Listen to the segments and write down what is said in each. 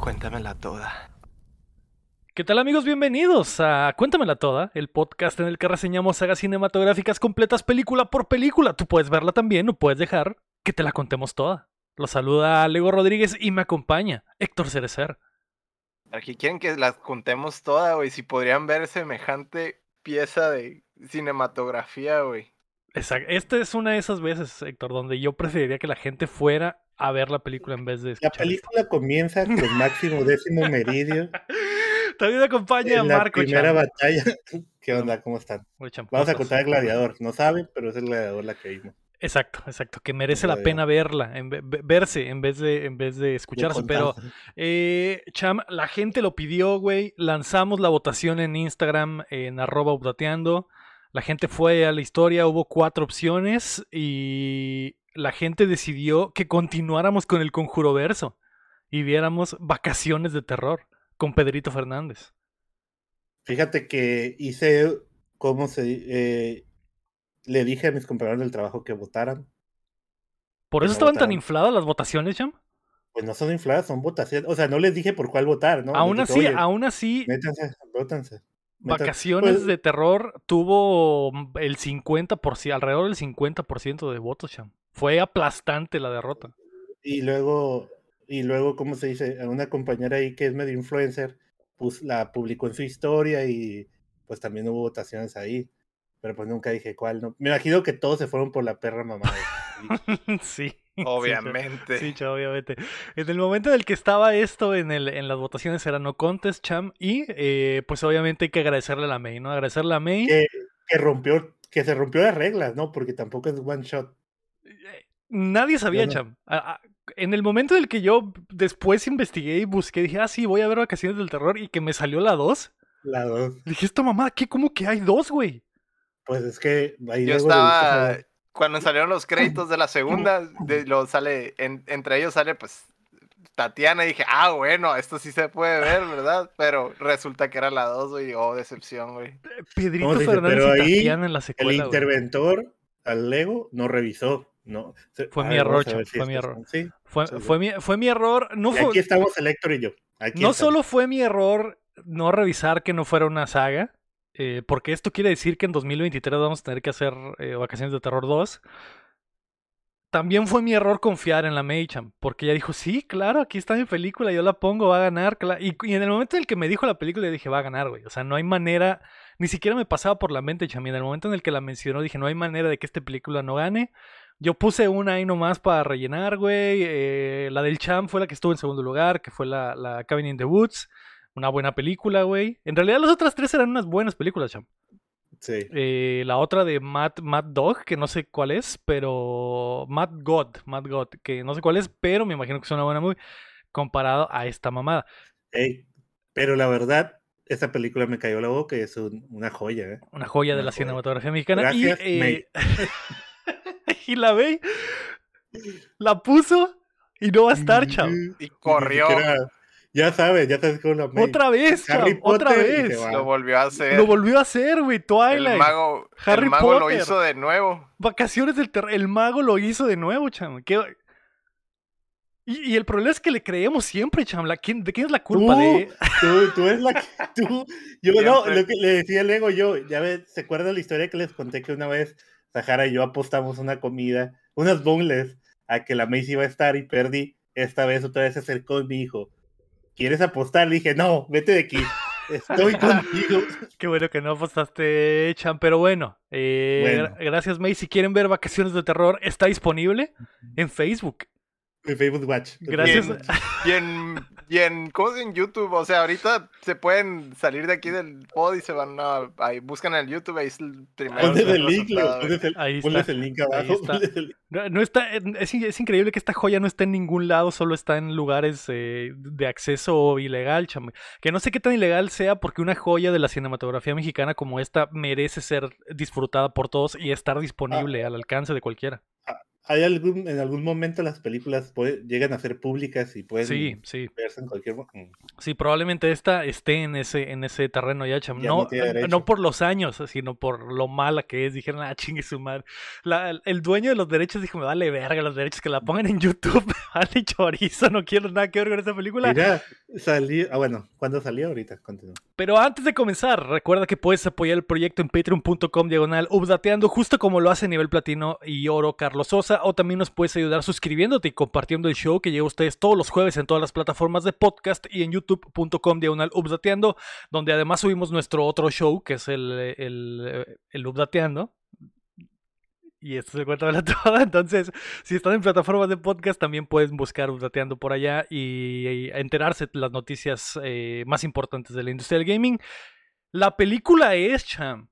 Cuéntamela toda. ¿Qué tal amigos? Bienvenidos a Cuéntamela Toda, el podcast en el que reseñamos sagas cinematográficas completas película por película. Tú puedes verla también o puedes dejar que te la contemos toda. Los saluda Lego Rodríguez y me acompaña Héctor Cerecer. Aquí quieren que las contemos toda, güey. Si podrían ver semejante pieza de cinematografía, güey. Exacto. Esta es una de esas veces, Héctor, donde yo preferiría que la gente fuera a ver la película en vez de La escuchar. película comienza con máximo décimo meridio. También acompaña en la Marco primera Chan. batalla. ¿Qué onda? ¿Cómo están? Vamos a contar el gladiador. No saben, pero es el gladiador la que vimos. Exacto, exacto. Que merece la pena verla, en ve- ve- verse en vez de, en vez de escucharse. Pero, eh, Cham, la gente lo pidió, güey. Lanzamos la votación en Instagram, en arroba updateando. La gente fue a la historia, hubo cuatro opciones y la gente decidió que continuáramos con el conjuro verso y viéramos vacaciones de terror con Pedrito Fernández. Fíjate que hice cómo se. eh, le dije a mis compañeros del trabajo que votaran. ¿Por eso no estaban tan infladas las votaciones, Cham? Pues no son infladas, son votaciones. O sea, no les dije por cuál votar, ¿no? aún así, dije, "Oye, aún así, Métanse, votanse. métanse". Vacaciones Pues, de terror tuvo el 50%, alrededor del 50% de votos, Cham. Fue aplastante la derrota. Y luego, y luego, ¿cómo se dice? A una compañera ahí que es medio influencer, pues la publicó en su historia y pues también hubo votaciones ahí. Pero pues nunca dije cuál, ¿no? Me imagino que todos se fueron por la perra mamada. sí. Obviamente. Sí, Cham, obviamente. En el momento en el que estaba esto en, el, en las votaciones era no contest, Cham. Y eh, pues obviamente hay que agradecerle a la May, ¿no? Agradecerle a la May. que, que rompió, que se rompió las reglas, ¿no? Porque tampoco es one shot. Nadie sabía, no. Cham. A- a- En el momento en el que yo después investigué y busqué, dije, ah, sí, voy a ver Vacaciones del Terror y que me salió la 2. La dos. Dije, esta mamá, ¿qué? ¿Cómo que hay dos, güey? Pues es que ahí Yo estaba. Cuando salieron los créditos de la segunda, de, lo sale, en- entre ellos sale pues Tatiana y dije, ah, bueno, esto sí se puede ver, ¿verdad? Pero resulta que era la 2, güey, oh, decepción, güey. Pedrito. Fernández Pero y ahí Tatiana en la el secuela. güey. interventor al Lego no revisó. No. Fue mi error, fue mi error. Fue, mi, error. No, Y fue, aquí estamos el Héctor y yo. Aquí no estamos. solo fue mi error no revisar que no fuera una saga, eh, porque esto quiere decir que en 2023 vamos a tener que hacer eh, Vacaciones de Terror 2. También fue mi error confiar en la Maycham, porque ella dijo, sí, claro, aquí está mi película, yo la pongo, va a ganar. cla-". Y, y en el momento en el que me dijo la película, yo dije, va a ganar, güey. O sea, no hay manera, ni siquiera me pasaba por la mente, Cham. Y en el momento en el que la mencionó, dije, no hay manera de que esta película no gane. Yo puse una ahí nomás para rellenar, güey. eh, la del Cham fue la que estuvo en segundo lugar, que fue la, la Cabin in the Woods. Una buena película, güey. En realidad las otras tres eran unas buenas películas, Cham. Sí. Eh, la otra de Matt, Matt Dog, que no sé cuál es, pero. Matt God, Matt God, que no sé cuál es, pero me imagino que es una buena movie comparado a esta mamada. Ey, pero la verdad, esta película me cayó la boca y es un- una joya, ¿eh? Una joya de la joya. cinematografía mexicana. Gracias, y, eh, y la ve, la puso y no va a estar, chao. Y corrió, ya sabes, ya sabes cómo la May. Otra vez, Harry otra Potter vez. lo volvió a hacer. Lo volvió a hacer, güey. el Twilight. mago, Harry el mago lo Potter. hizo de nuevo. Vacaciones del terror. El mago lo hizo de nuevo, cham. ¿Qué- Y, y el problema es que le creemos siempre, cham. La- ¿quién- ¿De quién es la culpa? Tú, De... tú, tú es la que tú. Yo no, Siempre. lo que le decía al Ego yo, ya ves, ¿se acuerdan la historia que les conté que una vez Sahara y yo apostamos una comida, unas bongles, a que la Macy iba a estar y perdí? Esta vez otra vez se acercó y me dijo, ¿quieres apostar? Le dije, no, vete de aquí, estoy contigo. Qué bueno que no apostaste, cham. Pero bueno, eh, Bueno. gra- gracias, May. Si quieren ver Vacaciones de Terror, está disponible en Facebook. En Facebook Watch. Gracias. Y en, y en, ¿cómo es en YouTube? O sea, ahorita se pueden salir de aquí del pod y se van a, ahí buscan en el YouTube, ahí es el primero. Ponles el link, ponles el, Ahí ponles está, el link abajo. está. ponles el- No, no está, es, es increíble que esta joya no esté en ningún lado, solo está en lugares eh, de acceso ilegal, cham. Que no sé qué tan ilegal sea porque una joya de la cinematografía mexicana como esta merece ser disfrutada por todos y estar disponible al alcance de cualquiera. Hay algún, en algún momento las películas puede- llegan a ser públicas y pueden Sí, sí. verse en cualquier mo- mm. Sí, probablemente esta esté en ese, en ese terreno ya, cham. Ya No, eh, no por los años, sino por lo mala que es. Dijeron, ah, chingue su madre. La- el- dueño de los derechos dijo, me vale verga los derechos que la pongan en YouTube. Vale chorizo, no quiero nada que ver con esta película. Mira, salió. Ah, bueno, ¿cuándo salió? Ahorita, continúo. Pero antes de comenzar, recuerda que puedes apoyar el proyecto en patreon.com diagonal updateando, justo como lo hace nivel platino y oro Carlos Sosa, o también nos puedes ayudar suscribiéndote y compartiendo el show que llega a ustedes todos los jueves en todas las plataformas de podcast y en youtube.com diagonal updateando, donde además subimos nuestro otro show, que es el, el, el. Y esto se cuenta la toda. Entonces, si están en plataformas de podcast, también pueden buscar Updateando por allá y, y enterarse de las noticias eh, más importantes de la industria del gaming. La película es, Cham,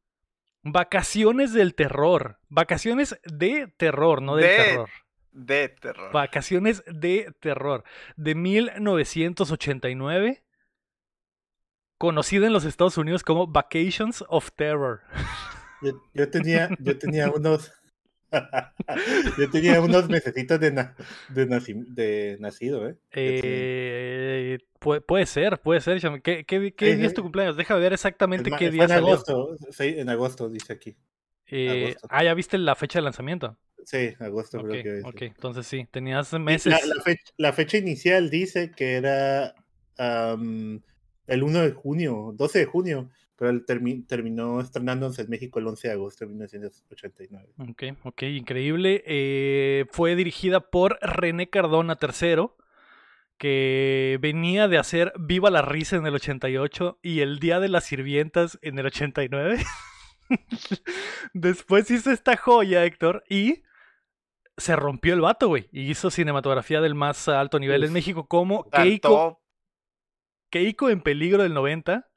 Vacaciones del Terror. Vacaciones de terror, no del De- terror. De terror. Vacaciones de terror. De 1989. Conocida en los Estados Unidos como Vacations of Terror. Yo, yo tenía, yo tenía unos. yo tenía unos mesecitos de, na- de, naci- de nacido, ¿eh? Eh, puede, puede ser, puede ser. ¿Qué, qué, qué Sí, día es sí. tu cumpleaños? Déjame ver exactamente Es qué día en salió. agosto, sí, en agosto, dice aquí. Eh, agosto. ah, ya viste la fecha de lanzamiento. Sí, agosto creo que es. ok, entonces sí, tenías meses. La, la fecha, la fecha inicial dice que era el 1 de junio, 12 de junio, pero él termi- terminó estrenándose en México el 11 de agosto de 1989. Ok, ok, increíble. Eh, fue dirigida por René Cardona III, que venía de hacer Viva la Risa en el 88 y El Día de las Sirvientas en el 89. Después hizo esta joya, Héctor, y se rompió el vato, güey. Y hizo cinematografía del más alto nivel en. México, como Keiko. Keiko en Peligro del 90.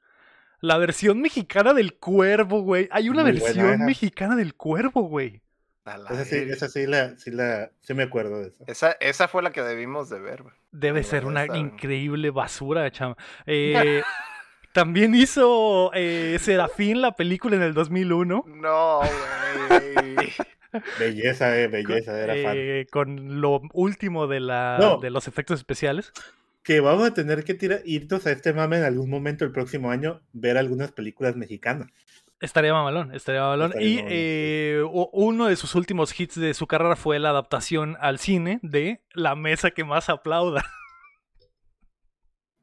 La versión mexicana del Cuervo, güey. Hay una Muy versión mexicana del Cuervo, güey. Esa sí, esa sí la, sí la, sí me acuerdo de eso. Esa, esa fue la que debimos de ver, güey. Debe ser una increíble basura, chama. Eh, también hizo eh, Serafín la película en el 2001. No, güey. Belleza, eh, belleza, era fan. eh, con lo último de, la, No. de los efectos especiales. Que vamos a tener que tirar, irnos a este mame en algún momento el próximo año, ver algunas películas mexicanas. Estaría mamalón, estaría mamalón. Estaría y mamalón, eh, uno de sus últimos hits de su carrera fue la adaptación al cine de La mesa que más aplauda.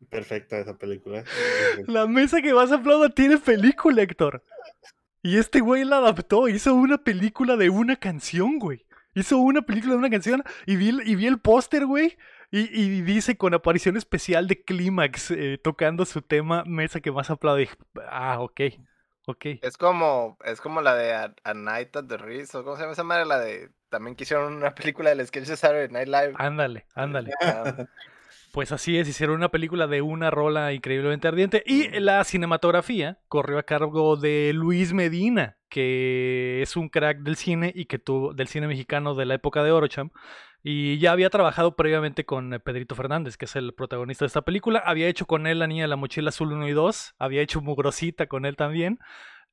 Perfecta esa película. La mesa que más aplauda tiene película, Héctor. Y este güey la adaptó, hizo una película de una canción, güey. Hizo una película de una canción y vi, el- y vi el póster, güey. Y, y dice con aparición especial de Clímax eh, tocando su tema Mesa que más aplaude. Ah, ok, ok. Es como, es como la de A, A Night at the Ritz, o cómo se llama esa madre, la de, también que hicieron una película del sketch de Saturday Night Live. Ándale, ándale. Pues así es, hicieron una película de una rola increíblemente ardiente y la cinematografía corrió a cargo de Luis Medina, que es un crack del cine y que tuvo del cine mexicano de la época de Orocham y ya había trabajado previamente con eh, Pedrito Fernández, que es el protagonista de esta película, había hecho con él La niña de la mochila azul 1 y 2, había hecho Mugrosita con él también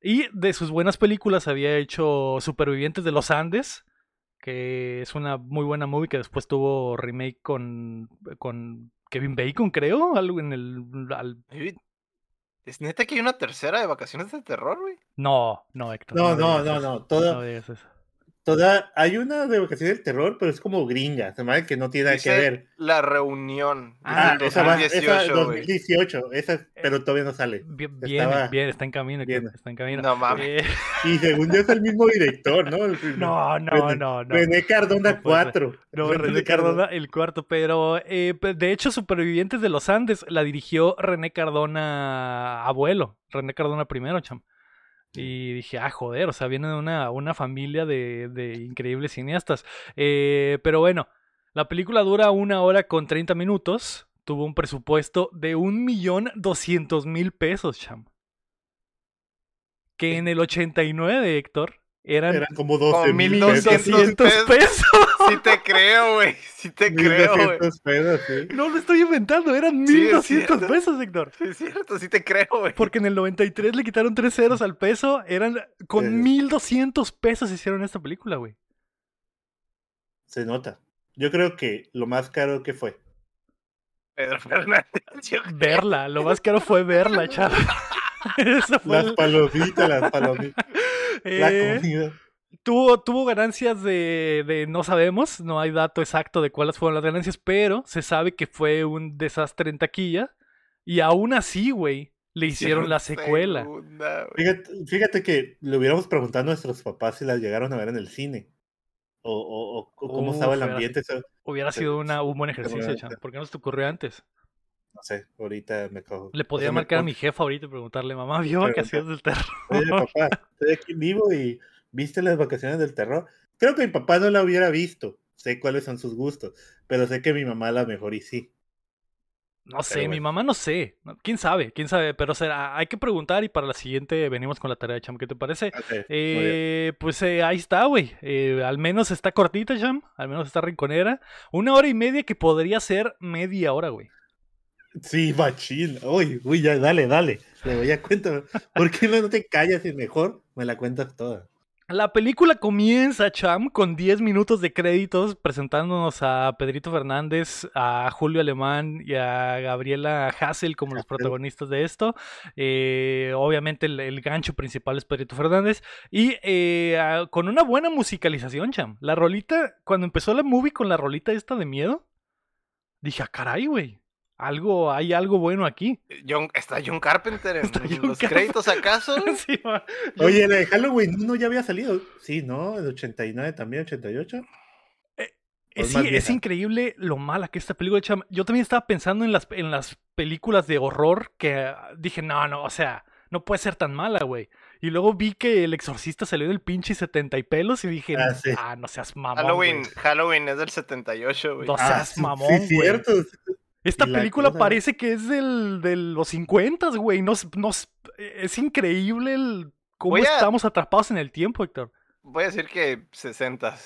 y de sus buenas películas había hecho Supervivientes de los Andes, que es una muy buena movie que después tuvo remake con, con Kevin Bacon, creo, algo en el... al- Maybe- ¿Es neta que hay una tercera de vacaciones de terror, güey? No, no, Héctor. No, no, no, no. Toda, no digas eso. Toda, hay una de vacaciones del terror, pero es como gringa, se que no tiene nada que ver. La reunión. Ah, del esa va, esa 2018, güey. 2018, esa, pero todavía no sale. Bien, bien, Estaba- bien, está en camino, Viene. está en camino. No mames. Eh, Y según yo es el mismo director, ¿no? El- no, no, René- no, no. René Cardona No puede ser. 4. No, René Cardona, el cuarto, pero eh, de hecho Supervivientes de los Andes la dirigió René Cardona abuelo, René Cardona primero, cham. Y dije, ah, joder, o sea, viene de una, una familia de, de increíbles cineastas. Eh, pero bueno, la película dura una hora con 30 minutos, tuvo un presupuesto de un millón doscientos mil pesos, cham. Que en el 89, Héctor, eran Eran como 12 Como mil 1200 1200 pesos. Sí te creo, güey. Sí te creo, güey. 1200 pesos, sí. No lo estoy inventando, eran Sí, es 1200 cierto. pesos, Héctor. Sí, es cierto, sí te creo, güey. Porque en el 93 le quitaron tres ceros al peso, eran con Eh. 1200 pesos hicieron esta película, güey. Se nota. Yo creo que lo más caro que fue. Pedro Fernández. Verla, lo más caro fue verla, chaval. Las palomitas, las palomitas. La Eh, comida. Tuvo, tuvo ganancias de, de no sabemos, no hay dato exacto de cuáles fueron las ganancias, pero se sabe que fue un desastre en taquilla y aún así, güey, le hicieron la secuela. segunda. Fíjate, fíjate que le hubiéramos preguntado a nuestros papás si las llegaron a ver en el cine. O, o- o- o cómo estaba el ambiente. eso- Hubiera sido una, un buen ejercicio. Chan. ¿Por qué no se te ocurrió antes? No sé, ahorita me cojo. Le o podría sea, marcar a mi jefa ahorita y preguntarle, mamá, ¿vio Pregunta. vacaciones del terror? Oye, papá, estoy aquí vivo y viste las vacaciones del terror. Creo que mi papá no la hubiera visto. Sé cuáles son sus gustos, pero sé que mi mamá a lo mejor y sí. No sé, mi mamá no sé. ¿Quién sabe? ¿Quién sabe? Pero o sea, hay que preguntar y para la siguiente venimos con la tarea, Cham. ¿Qué te parece? Eh, pues eh, ahí está, güey. Eh, al menos está cortita, Cham. Al menos está rinconera. Una hora y media que podría ser media hora, güey. Sí, machín. Uy, uy, ya, dale, dale. Le voy a cuentar. ¿Por qué no te callas y mejor me la cuentas toda? La película comienza, Cham, con 10 minutos de créditos presentándonos a Pedrito Fernández, a Julio Alemán y a Gabriela Hassel como los protagonistas de esto. Eh, obviamente el, el gancho principal es Pedrito Fernández. Y eh, a- con una buena musicalización, Cham. La rolita, cuando empezó la movie con la rolita esta de miedo, dije, ah, caray, güey. Algo, hay algo bueno aquí. John- ¿Está John Carpenter en Está John los Carpenter. créditos acaso? Sí. Oye, la de Halloween no ya había salido. Sí, ¿no? El 89 también, 88. Eh, es sí, es increíble lo mala que esta película, cham. Yo también estaba pensando en las, en las películas de horror que ah, dije, no, no, o sea, no puede ser tan mala, güey. Y luego vi que El Exorcista salió del pinche 70 y pelos y dije, Ah, sí. ah, no seas mamón. Halloween. Halloween es del 78, güey. No Ah, seas sí, mamón, sí, güey. cierto. Esta película cosa- parece que es del, de los 50, güey. No, s- no s- es increíble el, cómo a- estamos atrapados en el tiempo, Héctor. Voy a decir que 60.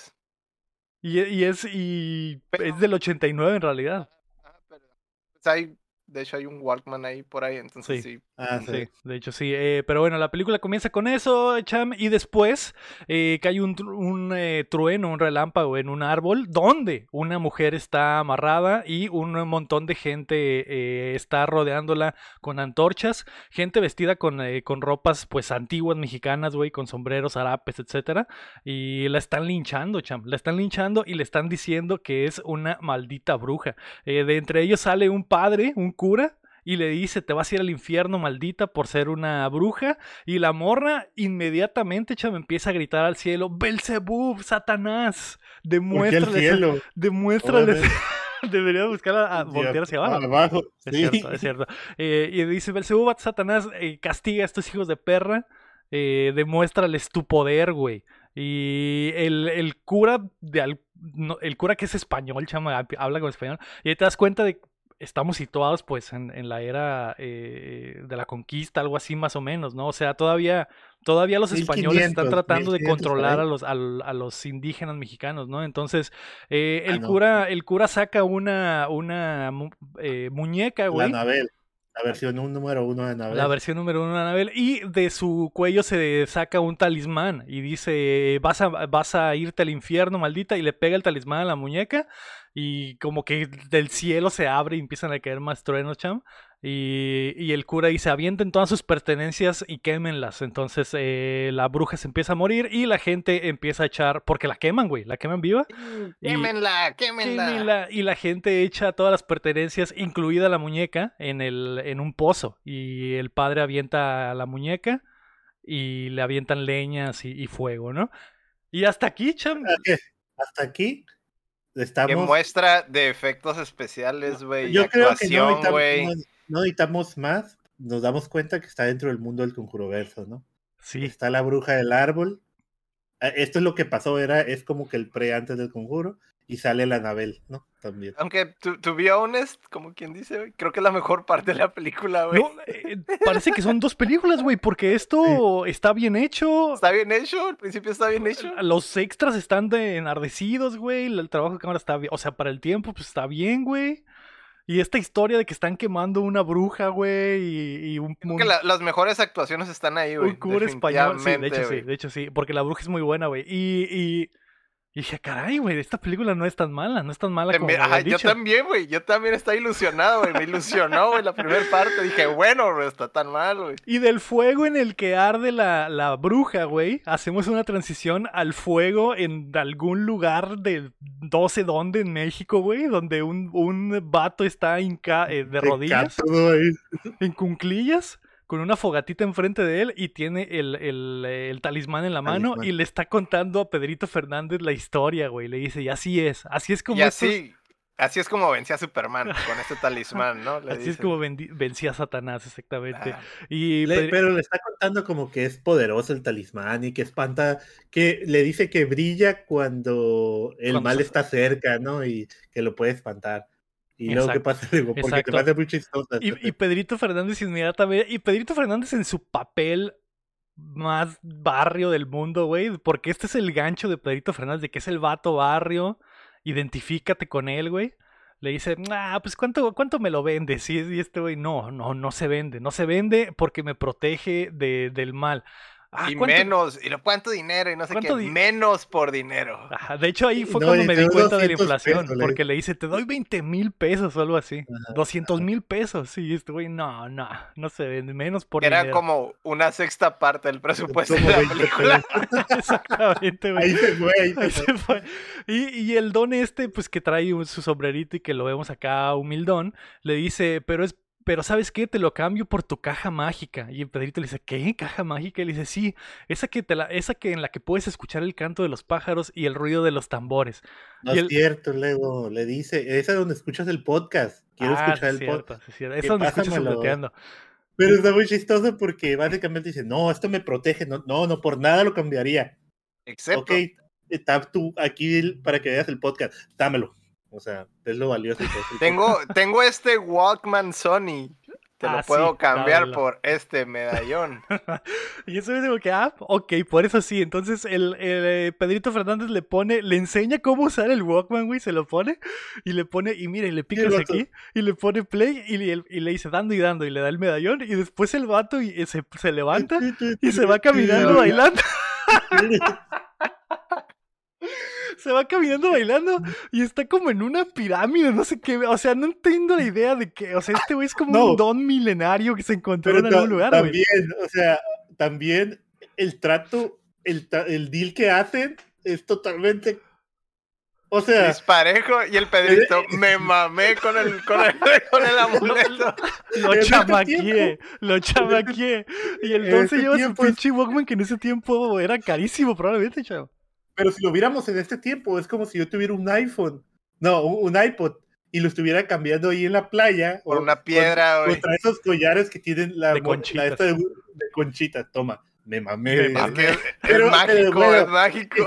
Y, y es, y Pero- es del 89 en realidad. Ah, pero- pues hay, de hecho hay un Walkman ahí por ahí, entonces Sí. sí. Ah, sí. Sí, de hecho sí. eh, pero bueno, la película comienza con eso, Cham, y después eh, cae un, eh, trueno, un relámpago en un árbol donde una mujer está amarrada y un montón de gente está rodeándola con antorchas, gente vestida con, con ropas pues antiguas mexicanas, güey, con sombreros, harapes, etcétera, y la están linchando, Cham, la están linchando y le están diciendo que es una maldita bruja. De entre ellos sale un padre, un cura, y le dice, te vas a ir al infierno, maldita, por ser una bruja. Y la morra inmediatamente, chama, empieza a gritar al cielo, Belzebub, Satanás, demuéstrales. Obviamente. Debería buscar a, a voltear hacia abajo. Abajo, Es sí. cierto, es cierto. Eh, y dice, Belzebub, Satanás, eh, castiga a estos hijos de perra, eh, demuéstrales tu poder, güey. Y el, el cura de al- no, el cura que es español, chama, hab- habla con español, y ahí te das cuenta de estamos situados pues en, en la era eh, de la conquista, algo así más o menos, ¿no? O sea, todavía, todavía los españoles están 1500, tratando de 1500 por controlar a los, al- a los indígenas mexicanos, ¿no? Entonces, eh, Ah, el no. cura, el cura saca una, una eh, muñeca, La güey. Anabel. La versión número uno de Anabel. La versión número uno de Anabel. Y de su cuello se saca un talismán. Y dice, vas a, vas a irte al infierno, maldita. Y le pega el talismán a la muñeca. Y como que del cielo se abre y empiezan a caer más truenos, cham. Y, y el cura dice, avienten todas sus pertenencias y quémenlas. Entonces eh, la bruja se empieza a morir y la gente empieza a echar, porque la queman, güey, la queman viva. Y- Quémenla, quémenla. Y la gente echa todas las pertenencias, incluida la muñeca, en, el, en un pozo. Y el padre avienta a la muñeca y le avientan leñas y, y fuego, ¿no? Y hasta aquí, cham. Hasta aquí Que estamos. muestra de efectos especiales, güey. y Yo creo que no actuación, necesitamos, güey. no- no necesitamos más. Nos damos cuenta que está dentro del mundo del conjuroverso, ¿no? Sí, Está la bruja del árbol. Eh, Esto es lo que pasó, era, es como que el pre antes del conjuro. Y sale la Anabel, ¿no? También. Aunque, to, to be honest, como quien dice, güey, creo que es la mejor parte de la película, güey. No, eh, parece que son dos películas, güey, porque esto está bien hecho. Está bien hecho, al principio está bien hecho. Los extras están de enardecidos, güey. El trabajo de cámara está bien. O sea, para el tiempo, pues está bien, güey. Y esta historia de que están quemando una bruja, güey, y, y un, Creo que la- las mejores actuaciones están ahí, güey. un cura español. Sí, de hecho sí, de hecho sí. Porque la bruja es muy buena, güey. Y, y Y dije, caray, güey, esta película no es tan mala, no es tan mala como me Ajá, habían yo dicho. también, güey. Yo también estaba ilusionado, güey. Me ilusionó, güey, la primera parte. Dije, bueno, no está tan mal, güey. Y del fuego en el que arde la, la bruja, güey, hacemos una transición al fuego en algún lugar de no sé dónde en México, güey, donde un, un vato está hinca- eh, de rodillas, en cunclillas, con una fogatita enfrente de él y tiene el, el, eh, el talismán en la mano Talismán. y le está contando a Pedrito Fernández la historia, güey. Le dice, y así es, así es como Y estos- así, así es como vencía a Superman con este talismán, ¿no? Le así es como vencía a Satanás, exactamente. Ah, Y Le- Pedri- pero le está contando como que es poderoso el talismán y que espanta, que le dice que brilla cuando el Cuando mal se- está cerca, ¿no? Y que lo puede espantar. Y luego, ¿qué Exacto, pasa? Digo, porque te exacto. parece muy chistoso. Y, y Pedrito Fernández inmediatamente. Y Pedrito Fernández en su papel más barrio del mundo, güey. Porque este es el gancho de Pedrito Fernández, de que es el vato barrio. Identifícate con él, güey. Le dice, ah, pues ¿cuánto, cuánto me lo vendes? Y, y este güey, no, no, no se vende. No se vende porque me protege de, del mal. Ah, y ¿cuánto- menos, y lo cuánto dinero, y no sé qué, ¿Cuánto di- menos por dinero. Ajá, de hecho, ahí fue No, cuando me di cuenta de la 200 inflación, pesos, porque le dice, te doy 20 mil pesos o algo así. Ajá, 200 mil pesos. Y este güey, no, no, no se vende, menos por Era dinero. como una sexta parte del presupuesto Como de la 20 película. Exactamente, güey. Ahí se fue, ahí se Ahí fue. se fue. Y, y el don este, pues que trae su sombrerito y que lo vemos acá humildón, le dice, pero es, pero ¿sabes qué? Te lo cambio por tu caja mágica. Y el Pedrito le dice, ¿qué? ¿Caja mágica? Y le dice, sí, esa que te la, esa que en la que puedes escuchar el canto de los pájaros y el ruido de los tambores. No Y es el- cierto, luego le dice, esa es donde escuchas el podcast. Quiero ah, escuchar sí el podcast. es cierto. ¿Qué Es donde escuchas subleteando. Pero está muy chistoso porque básicamente dice, no, esto me protege, no, no, no por nada lo cambiaría. Excepto, Ok, está tú aquí el- para que veas el podcast, dámelo. O sea, es lo valioso. que tengo, tengo este Walkman Sony. Te Ah, lo sí, puedo cambiar dámelo. por este medallón. Y eso es como que, ah, ok, por eso sí. Entonces el, el, eh, Pedrito Fernández le pone, le enseña cómo usar el Walkman, güey, se lo pone y le pone, y mire, le picas aquí y le pone play y le, y le dice dando y dando y le da el medallón y después el vato y, y se, se levanta y se va caminando bailando. Se va caminando bailando y está como en una pirámide, no sé qué. O sea, no entiendo la idea de que. O sea, este güey es como No. un don milenario que se encontró en algún lugar, güey. también, o sea, también el trato, el, el deal que hacen es totalmente. O sea, Disparejo y el Pedrito, me mamé con el, con el, con el amuleto. Lo chamaqueé, tiempo- lo chamaqué. Y el don se ese lleva su pinche Walkman que en ese tiempo era carísimo, probablemente, chavo. Pero si lo viéramos en este tiempo, es como si yo tuviera un iPhone, no, un, un iPod, y lo estuviera cambiando ahí en la playa. Por o- una piedra, güey. Contra esos collares que tienen la, De la esta de, de conchita. Toma, me mamé. Me Es mamé. que es, es Pero- pero mágico, bueno. es mágico.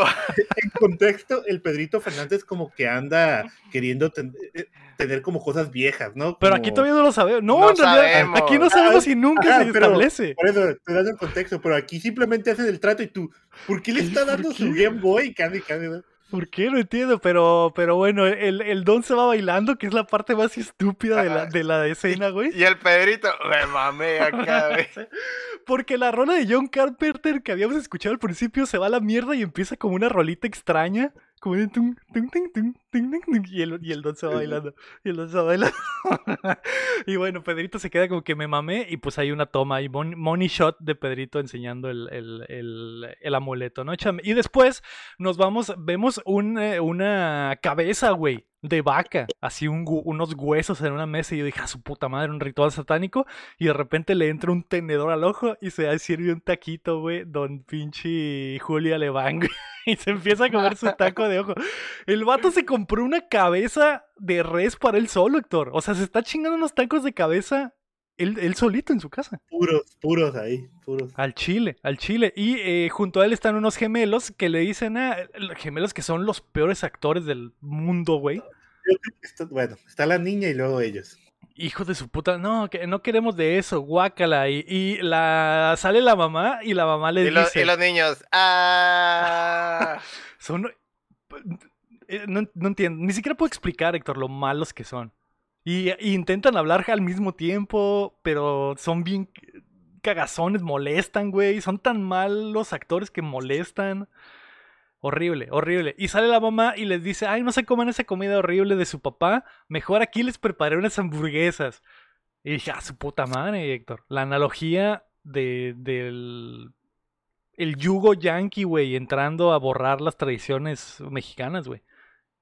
en contexto, el Pedrito Fernández como que anda queriendo ten- eh, tener como cosas viejas, ¿no? Pero aquí Como- todavía no lo sabemos. No, No en realidad, sabemos. aquí no sabemos si nunca Ajá, se pero- establece. Por eso, te das el contexto, pero aquí simplemente hacen el trato y tú, ¿por qué le está ¿Por dando su Game Boy? Casi, casi, ¿no? ¿Por qué? No entiendo, pero, pero bueno, el, el don se va bailando, que es la parte más estúpida de la, Ajá. de la escena, güey. Y el Pedrito, me mamé acá, güey. Porque la rola de John Carpenter que habíamos escuchado al principio se va a la mierda y empieza como una rolita extraña. Como de tum, tum, tum, y, el, y el don se va bailando. Y el don se va bailando. y bueno, Pedrito se queda como que me mamé. Y pues hay una toma y money shot de Pedrito enseñando el, el, el, el amuleto, ¿no? Y después nos vamos, vemos un, eh, una cabeza, güey. De vaca, así unos huesos en una mesa y yo dije, a su puta madre, un ritual satánico y de repente le entra un tenedor al ojo y se sirve un taquito, güey, don pinche Julia Leván, y se empieza a comer su taco de ojo. El vato se compró una cabeza de res para él solo, Héctor. O sea, se está chingando unos tacos de cabeza él, él solito en su casa. Puros, puros ahí, puros. Al chile, al chile. Y eh, junto a él están unos gemelos que le dicen a gemelos que son los peores actores del mundo, güey. Bueno, está la niña y luego ellos. Hijos de su puta, no, que no queremos de eso, guácala. Y, y la sale la mamá y la mamá le Y, los- dice. y los niños, ah. Son. eh, No, no entiendo. Ni siquiera puedo explicar, Héctor, lo malos que son. Y, intentan hablar al mismo tiempo, pero son bien cagazones, molestan, güey. Son tan malos actores que molestan. Horrible, horrible. Y sale la mamá y les dice, ay, no se coman esa comida horrible de su papá. Mejor aquí les preparé unas hamburguesas. Y dije, ah, su puta madre, Héctor. La analogía de, del el yugo yankee, güey, entrando a borrar las tradiciones mexicanas, güey.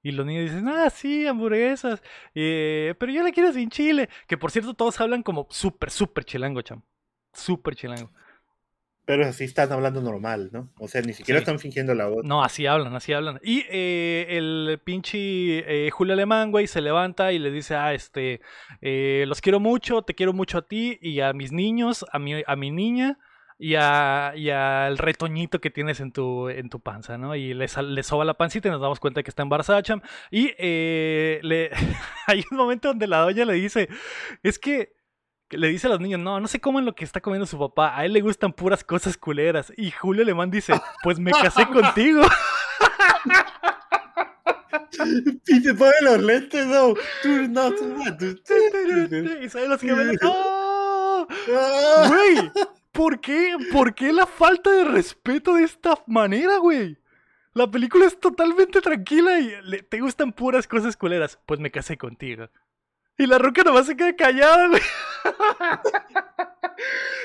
Y los niños dicen, ah, sí, hamburguesas. Eh, pero yo la quiero sin chile. Que por cierto, todos hablan como súper, súper chilango, cham. Súper chilango. Pero así están hablando normal, ¿no? O sea, ni siquiera Sí. están fingiendo la voz. No, así hablan, así hablan. Y eh, el pinche eh, Julio Alemán, güey, se levanta y le dice, ah, este, eh, los quiero mucho, te quiero mucho a ti y a mis niños, a mi, a mi niña y, a, y al retoñito que tienes en tu, en tu panza, ¿no? Y le, soba la pancita y nos damos cuenta que está embarazada, cham. Y eh, le... hay un momento donde la doña le dice, es que... que Le dice a los niños, no, no se comen lo que está comiendo su papá, a él le gustan puras cosas culeras. Y Julio Alemán dice, pues me casé contigo. Y se pone los lentes, no. Tú no, tú no, tú- y salen los. ¡Oh! Ah. Güey, ¿por qué? ¿Por qué la falta de respeto de esta manera, güey? La película es totalmente tranquila y le- te gustan puras cosas culeras. Pues me casé contigo. Y la roca nomás se queda callada, güey.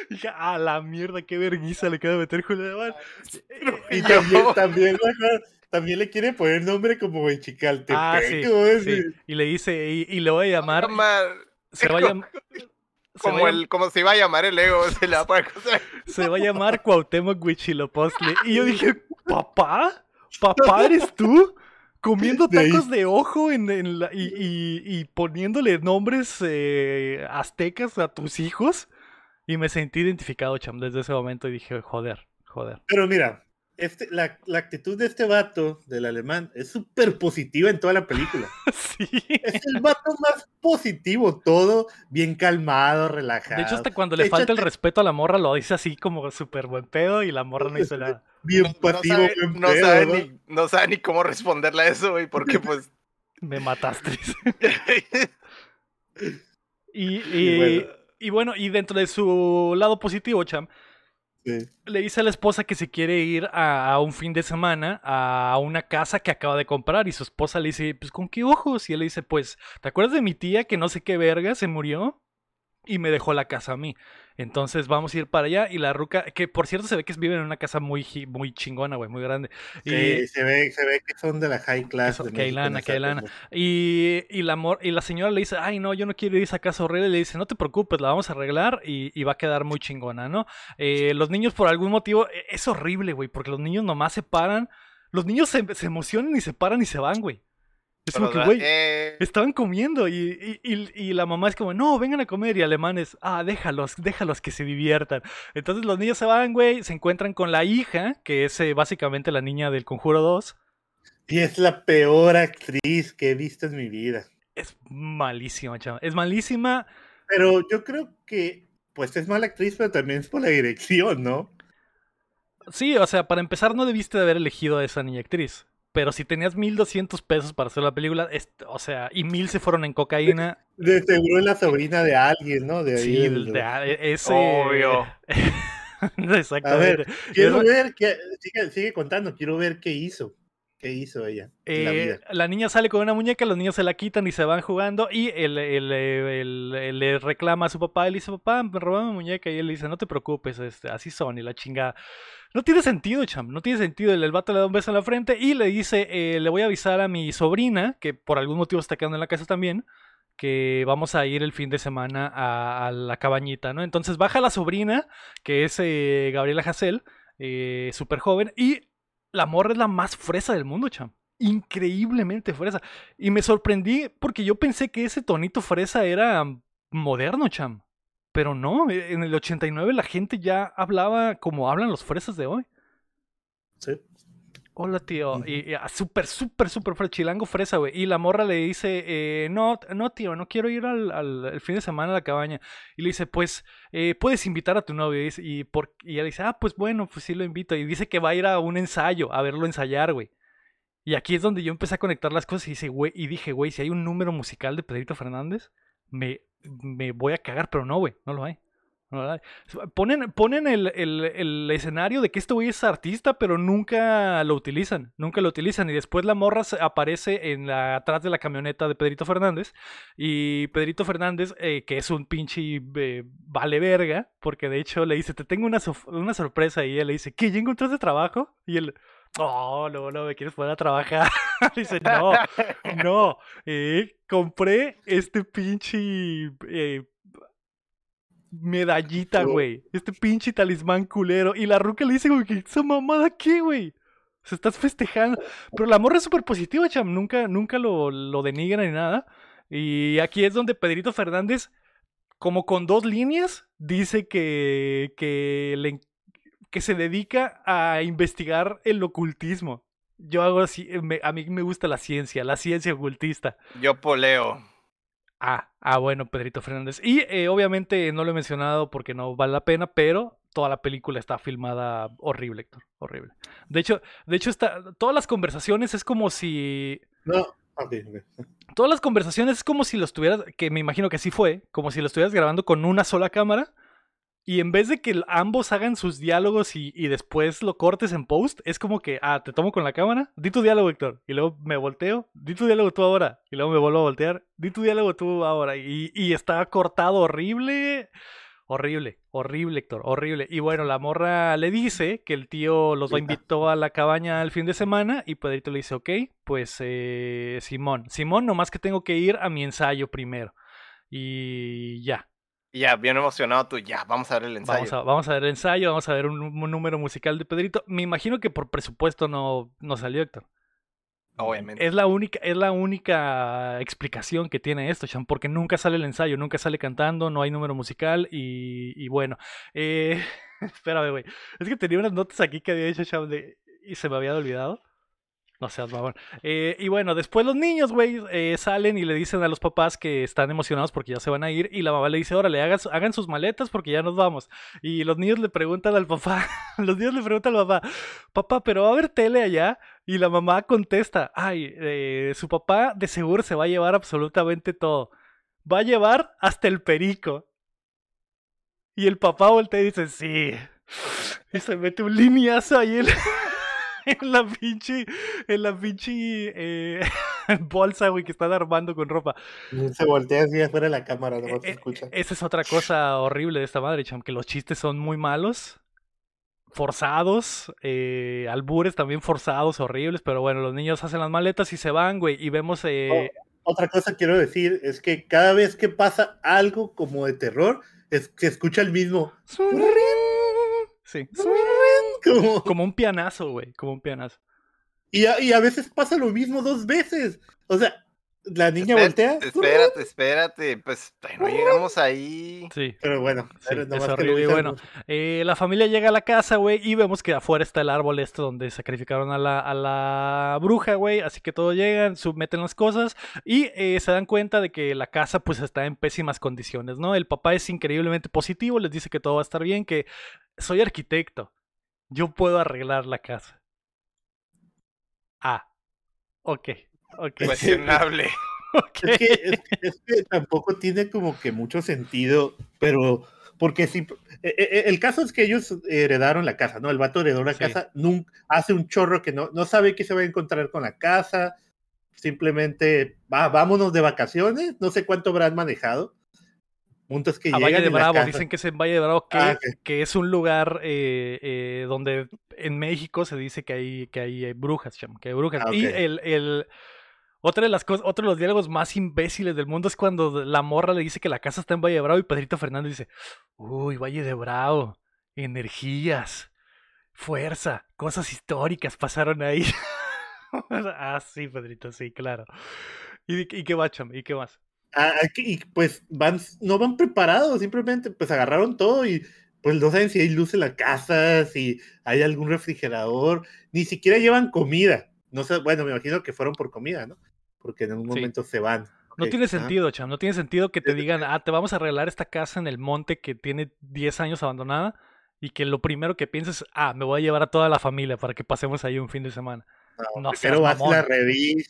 Dije, a la mierda, qué vergüenza le queda meter Julio Alemán. Y Yo- también, también, también le quiere poner nombre como en Chicaltepec. Ah, sí. Es- sí. Y le dice, y, y le voy a llamar. Llamar- Se va a llamar. A como, el, como se iba a llamar el ego, se le va a Se va a llamar Cuauhtémoc Huichilopochtli. Y yo dije, ¿papá? ¿Papá eres tú? Comiendo De tacos de ojo en, en la- y, y- y poniéndole nombres eh, aztecas a tus hijos. Y me sentí identificado, cham, desde ese momento y dije, joder, joder. Pero mira, este, la, la actitud de este vato, del alemán, es súper positiva en toda la película. Sí. Es el vato más positivo, todo bien calmado, relajado. De hecho, hasta cuando le falta el respeto a la morra, lo dice así como súper buen pedo y la morra no dice nada. Bien no, no pasivo, sabe, buen no pedo, sabe ¿no? ni, no sabe ni cómo responderle a eso, güey, porque pues... Me mataste. Y, Y y, bueno. y bueno, y dentro de su lado positivo, Cham, Le dice a la esposa que se quiere ir a, a un fin de semana a una casa que acaba de comprar y su esposa le dice, pues ¿con qué ojos? Y él le dice, pues, ¿te acuerdas de mi tía que no sé qué verga se murió? Y me dejó la casa a mí. Entonces vamos a ir para allá y la ruca, que por cierto se ve que vive en una casa muy, muy chingona, güey, muy grande. Y, Sí, se, ve, se ve que son de la high class. Eso, de que hay México en lana, esa que hay lana. época. Y, y la, mor- y la señora le dice, ay, no, yo no quiero ir a esa casa horrible. Le dice, no te preocupes, la vamos a arreglar y, y va a quedar muy chingona, ¿no? Eh, los niños, por algún motivo, e- es horrible, güey, porque los niños nomás se paran. Los niños se, se emocionan y se paran y se van, güey. Es como que, güey, eh, estaban comiendo y, y- y- y la mamá es como, no, vengan a comer. Y alemanes, ah, déjalos, déjalos que se diviertan. Entonces los niños se van, güey, se encuentran con la hija, que es eh, básicamente la niña del Conjuro 2. Y es la peor actriz que he visto en mi vida. Es malísima, chaval. Es malísima. Pero yo creo que, pues es mala actriz, pero también es por la dirección, ¿no? Sí, o sea, para empezar no debiste de haber elegido a esa niña actriz. Pero si tenías 1200 pesos para hacer la película, es- o sea, y mil se fueron en cocaína. De seguro es la sobrina de alguien, ¿no? De ahí Sí, del- de- de- ese... Obvio. Exactamente. Quiero Es- ver, que, sigue, sigue contando, quiero ver qué hizo. ¿Qué hizo ella la Eh, la niña sale con una muñeca, los niños se la quitan y se van jugando y él, él- él- él le reclama a su papá y le dice, papá, me robaron mi muñeca y él le dice, no te preocupes, este, así son y la chingada. No tiene sentido, cham, no tiene sentido. El, el vato le da un beso en la frente y le dice, eh, le voy a avisar a mi sobrina, que por algún motivo está quedando en la casa también, que vamos a ir el fin de semana a, la cabañita, ¿no? Entonces baja la sobrina, que es eh, Gabriela Hassel, eh, súper joven, y la morra es la más fresa del mundo, cham. Increíblemente fresa. Y me sorprendí porque yo pensé que ese tonito fresa era moderno, cham. Pero no, eh, en el 89 la gente ya hablaba como hablan los fresas de hoy. Sí. Hola, tío. Y, y, ah, súper, súper, súper fresa, chilango fresa, güey. Y la morra le dice, eh, no, no, tío, no quiero ir al, al- el fin de semana a la cabaña. Y le dice, pues, eh, puedes invitar a tu novio. Y, dice- y, por, y ella dice, ah, pues bueno, pues sí lo invito. Y dice que va a ir a un ensayo, a verlo ensayar, güey. Y aquí es donde yo empecé a conectar las cosas y, dice, güey, y dije, güey, si hay un número musical de Pedrito Fernández, me, me voy a cagar, pero no, güey, no lo hay. ¿verdad? Ponen, ponen el, el- el escenario de que este güey es artista, pero nunca lo utilizan. Nunca lo utilizan. Y después la morra aparece en la, atrás de la camioneta de Pedrito Fernández. Y Pedrito Fernández, eh, que es un pinche eh, vale verga, porque de hecho le dice: Te tengo una, una sorpresa. Y ella le dice: ¿Qué? ¿Ya encontraste trabajo? Y él. Oh, no, no, me quieres poner a trabajar. dice, no, no, eh, compré este pinche eh, medallita, Oh. güey. Este pinche talismán culero. Y la ruca le dice, güey, esa mamada qué, güey. Se estás festejando. Pero la morra es súper positiva, cham. Nunca, nunca lo, lo denigran ni nada. Y aquí es donde Pedrito Fernández, como con dos líneas, dice que, que, le- que se dedica a investigar el ocultismo. Yo hago así, eh, me- a mí me gusta la ciencia, la ciencia ocultista. Yo poleo. Ah, ah, bueno, Pedrito Fernández. Y eh, obviamente no lo he mencionado porque no vale la pena, pero toda la película está filmada horrible, Héctor, horrible. De hecho, de hecho está, todas las conversaciones es como si No, ok, ok. todas las conversaciones es como si lo estuvieras, que me imagino que así fue, como si lo estuvieras grabando con una sola cámara. Y en vez de que ambos hagan sus diálogos y, y después lo cortes en post, es como que, ah, te tomo con la cámara, di tu diálogo, Héctor. Y luego me volteo, di tu diálogo tú ahora. Y luego me vuelvo a voltear, di tu diálogo tú ahora. Y, y está cortado horrible. Horrible, horrible, Héctor, horrible. Y bueno, la morra le dice que el tío los Sí. invitó a la cabaña el fin de semana y Pedrito le dice, ok, pues eh, Simón, Simón, nomás que tengo que ir a mi ensayo primero. Y ya, Y ya, bien emocionado tú. Ya, vamos a ver el ensayo. vamos a, vamos a ver el ensayo, vamos a ver un, un número musical de Pedrito. Me imagino que por presupuesto no, no salió, Héctor. Obviamente. Es la única, es la única explicación que tiene esto, Chan, porque nunca sale el ensayo, nunca sale cantando, no hay número musical y, y bueno. Eh, espérame, güey. Es que tenía unas notas aquí que había hecho Chan de- y se me había olvidado. No seas mamón. Eh, y bueno, después los niños, güey, eh, salen y le dicen a los papás que están emocionados porque ya se van a ir. Y la mamá le dice, órale, hagan, hagan sus maletas porque ya nos vamos. Y los niños le preguntan al papá, los niños le preguntan al papá, papá, pero va a haber tele allá. Y la mamá contesta, ay, eh, su papá de seguro se va a llevar absolutamente todo. Va a llevar hasta el perico. Y el papá voltea y dice, sí. Y se mete un lineazo ahí en la pinche, en la pinche eh, bolsa, güey, que están armando con ropa. Se voltea así afuera de la cámara, nomás se Eh, escucha. Esa es otra cosa horrible de esta madre, cham, que los chistes son muy malos, forzados, eh, albures también forzados, horribles, pero bueno, los niños hacen las maletas y se van, güey, y vemos... eh, Otra cosa quiero decir es que cada vez que pasa algo como de terror, es, se escucha el mismo. Sí, Como, como un pianazo, güey, como un pianazo. y, a, y a veces pasa lo mismo dos veces. O sea, la niña voltea. Espérate, espérate. Pues no llegamos ahí. Sí. Pero bueno, Sí, es horrible, y bueno, Eh, la familia llega a la casa, güey, y vemos que afuera está el árbol este donde sacrificaron a la, a la bruja, güey. Así que todos llegan, submeten las cosas y eh, se dan cuenta de que la casa pues está en pésimas condiciones, ¿no? El papá es increíblemente positivo, les dice que todo va a estar bien, que soy arquitecto, yo puedo arreglar la casa. Ah, ok, ok. Cuestionable. ok. Es que, es, es que tampoco tiene como que mucho sentido, pero porque si eh, eh, el caso es que ellos heredaron la casa, ¿no? El vato heredó la Sí. casa, nunca, hace un chorro que no, no sabe qué se va a encontrar con la casa, simplemente va, vámonos de vacaciones, no sé cuánto habrán manejado. Punto es que A Valle de Bravo, dicen que es en Valle de Bravo, que, Ah, que es un lugar eh, eh, donde en México se dice que hay, que hay, brujas, cham, que hay brujas. Ah, Y el, el, otra de las cosas, otro de los diálogos más imbéciles del mundo es cuando la morra le dice que la casa está en Valle de Bravo y Pedrito Fernández dice, uy, Valle de Bravo, energías, fuerza, cosas históricas pasaron ahí. ah, sí, Pedrito, sí, claro. ¿Y, y qué va, cham? ¿Y qué más? Ah, aquí- y pues van, no van preparados, simplemente pues agarraron todo y pues no saben si hay luz en la casa, si hay algún refrigerador, ni siquiera llevan comida. No sé, bueno, me imagino que fueron por comida, ¿no? Porque en algún Sí. momento se van. No tiene sentido, Cham. No tiene sentido que te Eh, digan, ah, te vamos a arreglar esta casa en el monte que tiene 10 años abandonada y que lo primero que pienses, ah, me voy a llevar a toda la familia para que pasemos ahí un fin de semana. No seas Pero vas y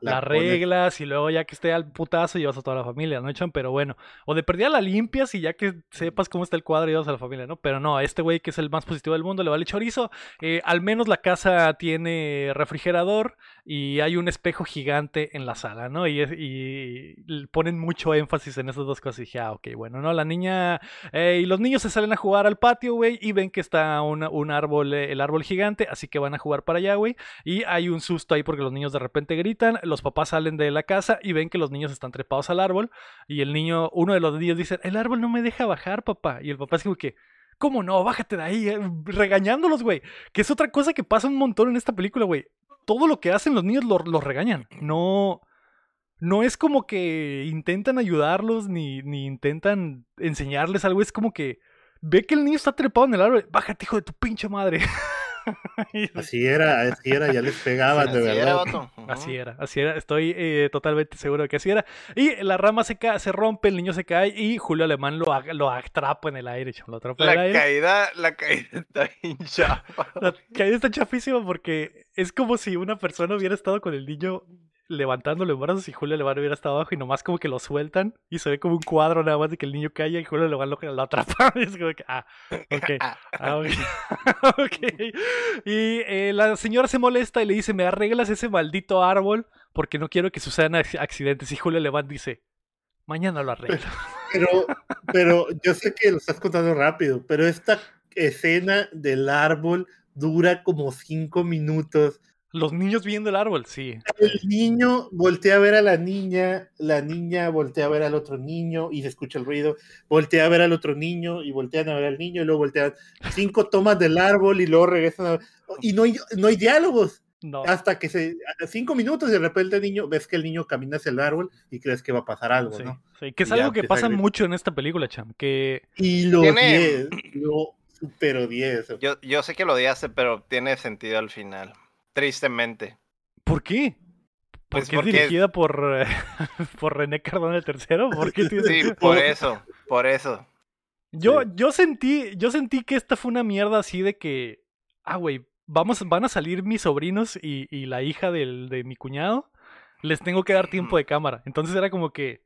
las reglas y luego ya que esté al putazo llevas a toda la familia, ¿no, echan? Pero bueno, o de perdida la limpias y ya que sepas cómo está el cuadro llevas a la familia, ¿no? Pero no, a este güey que es el más positivo del mundo le vale chorizo. Eh, al menos la casa tiene refrigerador y hay un espejo gigante en la sala, ¿no? Y, y ponen mucho énfasis en esas dos cosas. Y dije, ah, ok, bueno, ¿no? La niña eh, y los niños se salen a jugar al patio, güey, y ven que está un árbol, eh, el árbol gigante, así que van a jugar para allá, güey. Y hay un susto ahí porque los niños de repente gritan, los papás salen de la casa y ven que los niños están trepados al árbol. Y el niño, uno de los niños dice, el árbol no me deja bajar, papá. Y el papá es como que... ¿Cómo no? Bájate de ahí, eh, regañándolos, güey. Que es otra cosa que pasa un montón en esta película, güey todo lo que hacen los niños los regañan. No, no es como que intentan ayudarlos ni, ni intentan enseñarles algo. Es como que ve que el niño está trepado en el árbol. Bájate, hijo de tu pinche madre. así era, así era, ya les pegaban, de verdad. así era, así era, estoy eh, totalmente seguro de que así era. Y la rama se, cae, se rompe, el niño se cae y Julio Alemán lo, lo atrapa en el aire. Lo atrapa la, en el aire. Caída, la caída está hinchada. La caída está chafísima porque es como si una persona hubiera estado con el niño levantándolo en brazos y Julio Levan hubiera estado abajo y nomás como que lo sueltan y se ve como un cuadro nada más de que el niño cae y Julio Levan lo, lo atrapa. Y es como que, ah, ok. Ah, okay. Y eh, la señora se molesta y le dice, me arreglas ese maldito árbol porque no quiero que sucedan accidentes. Y Julio Levan dice, mañana lo arreglo. Pero, pero yo sé que lo estás contando rápido, pero esta escena del árbol dura como cinco minutos los niños viendo el árbol, sí. El niño voltea a ver a la niña, la niña voltea a ver al otro niño y se escucha el ruido, voltea a ver al otro niño y voltean a ver al niño y luego voltean cinco tomas del árbol y luego regresan a... y no hay, no hay diálogos. No. Hasta que se cinco minutos y de repente el niño ves que el niño camina hacia el árbol y crees que va a pasar algo, ¿no? Sí, que es algo que pasa mucho en esta película, Cham. Que y lo ¿Tiene... lo super 10. Yo, yo sé que lo odiaste, pero tiene sentido al final. Tristemente. ¿Por qué? Pues ¿Porque, es dirigida por, por René Cardona el tercero? ¿Por Sí, por eso, por eso. Yo, yo sentí, yo sentí que esta fue una mierda así de que, ah, güey, vamos, van a salir mis sobrinos y, y la hija del, de mi cuñado, les tengo que dar tiempo de cámara. Entonces era como que,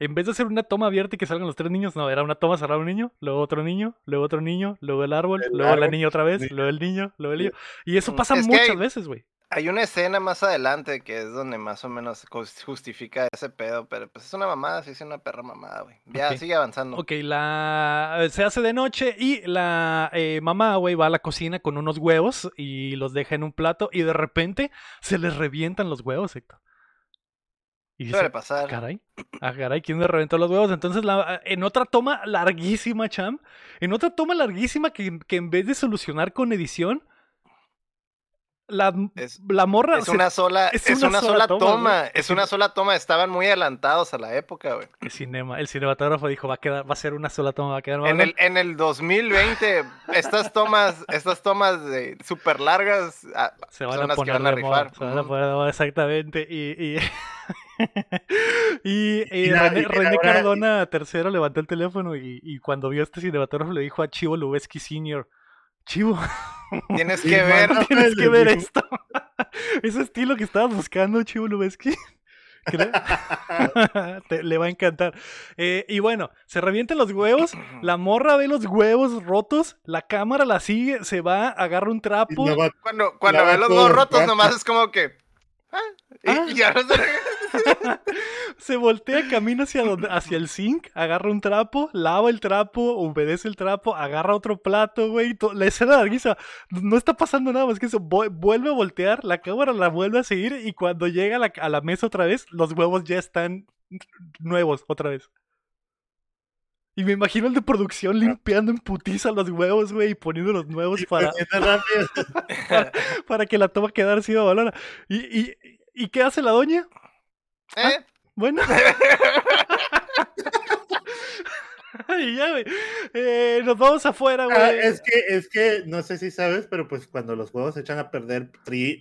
en vez de hacer una toma abierta y que salgan los tres niños, no, era una toma cerrada un niño, luego otro niño, luego otro niño, luego el árbol, luego la niña otra vez, luego el niño, luego el niño. Y eso pasa muchas veces, güey. Hay una escena más adelante que es donde más o menos justifica ese pedo, pero pues es una mamada, sí es una perra mamada, güey. Ya, sigue avanzando. Ok, la... se hace de noche y la eh, mamá, güey, va a la cocina con unos huevos y los deja en un plato y de repente se les revientan los huevos, Héctor. Y dice, Suele pasar. Ah, caray, ah, caray, ¿quién me reventó los huevos? Entonces, la, en otra toma larguísima, Cham, en otra toma larguísima que, que en vez de solucionar con edición, la, la morra. Es una sola, es, una, sola, toma. es una sola toma. Estaban muy adelantados a la época, güey. El cinema, el cinematógrafo dijo, va a quedar, va a ser una sola toma, va a quedar en el, en el 2020, estas tomas, estas tomas de súper largas ah, se van a poner van a rifar. Se van a poner exactamente. Y, y y, René, Cardona tercero levantó el teléfono y, cuando vio este cinematógrafo le dijo a Chivo Lubeski Sr. Chivo, tienes que ver, tienes que ver esto. Ese estilo que estabas buscando, Chivo Lubeski. le va a encantar. Eh, y bueno, se revientan los huevos, la morra ve los huevos rotos, la cámara la sigue, se va, agarra un trapo. cuando cuando ve los huevos rotos, nomás es como que... Ah, ah. se voltea, camina hacia, hacia el zinc, agarra un trapo, lava el trapo, obedece el trapo, agarra otro plato, güey. La escena larguísima. No está pasando nada más que eso. Vuelve a voltear, la cámara la vuelve a seguir y cuando llega a la, a la mesa otra vez, los huevos ya están nuevos otra vez. Y me imagino el de producción limpiando en putiza los huevos, güey, y poniendo los nuevos para, para, que la toma quedara así de balona. ¿Y, y, ¿Y qué hace la doña? ¿Eh? Ah, bueno. ya, güey. Eh, nos vamos afuera, ah, güey. es que, es que, no sé si sabes, pero pues cuando los huevos se echan a perder,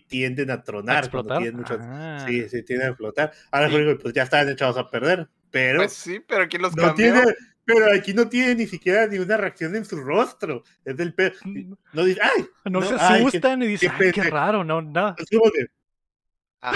tienden a tronar. ¿A explotar? Ah. Sí, sí, tienden a explotar. Ahora, pues ya están echados a perder. Pero. Pues sí, pero aquí los no tiene, Pero aquí no tiene ni siquiera ni una reacción en su rostro. Es del pedo. Mm. No dice, ¡ay! No, se asustan y dicen, qué, qué raro, no, nada. Ah,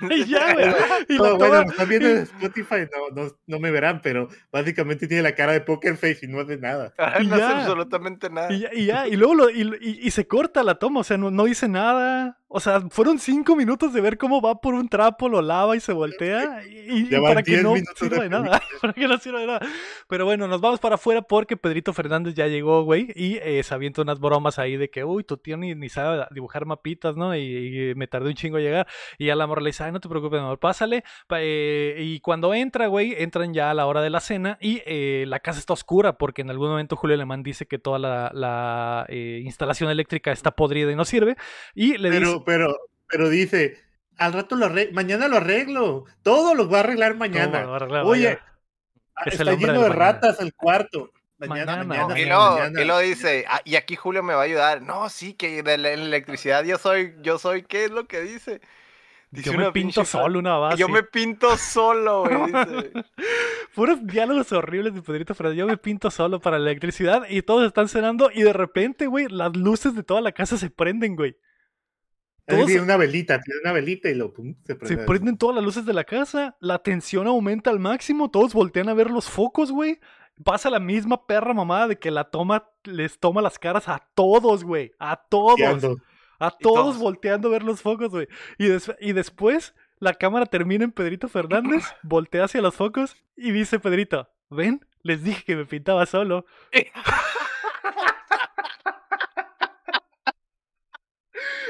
y ya, güey. Y la No, bueno, están viendo en Spotify, no, no, no me verán, pero básicamente tiene la cara de Poker Face y no hace nada. Y no hace absolutamente nada. Y ya, y ya, y luego lo- y, y- y se corta la toma, o sea, no, no dice nada. O sea, fueron cinco minutos de ver cómo va por un trapo, lo lava y se voltea. Y, para que 10 no sirva de nada. Para que no sirva de nada. Pero bueno, nos vamos para afuera porque Pedrito Fernández ya llegó, güey. Y eh, se avienta unas bromas ahí de que, uy, tu tío ni, ni sabe dibujar mapitas, ¿no? Y, y me tardé un chingo a llegar. Y ya la morra le dice, ay, no te preocupes, amor, pásale. Eh, y cuando entra, güey, entran ya a la hora de la cena y eh, la casa está oscura porque en algún momento Julio Alemán dice que toda la, la, eh, instalación eléctrica está podrida y no sirve. Y le dice, Pero, pero, pero dice, al rato lo arreglo, mañana lo arreglo, todo lo va a arreglar mañana. "¿Cómo va a arreglar Oye, mañana?". ah, Es está lleno de ratas el cuarto. Mañana, Mañana, y, mañana. luego dice, "Ah, y aquí Julio me va a ayudar. No, sí, que de la, en la electricidad yo soy, yo soy, ¿qué es lo que dice? Dice Yo me pinto solo una base. Yo me pinto solo, güey. dice. Puros diálogos horribles de Pedrito Fernández. Yo me pinto solo para la electricidad y todos están cenando y de repente, güey, las luces de toda la casa se prenden, güey. Todos- tiene una velita, tiene una velita y lo pum, se Se prende. prenden todas las luces de la casa, la tensión aumenta al máximo, todos voltean a ver los focos, güey. Pasa la misma perra mamada de que la toma, les toma las caras a todos, güey. A todos. A Y todos todos. volteando a ver los focos, güey. Y, des- y después la cámara termina en Pedrito Fernández, voltea hacia los focos y dice Pedrito, ven, les dije que me pintaba solo.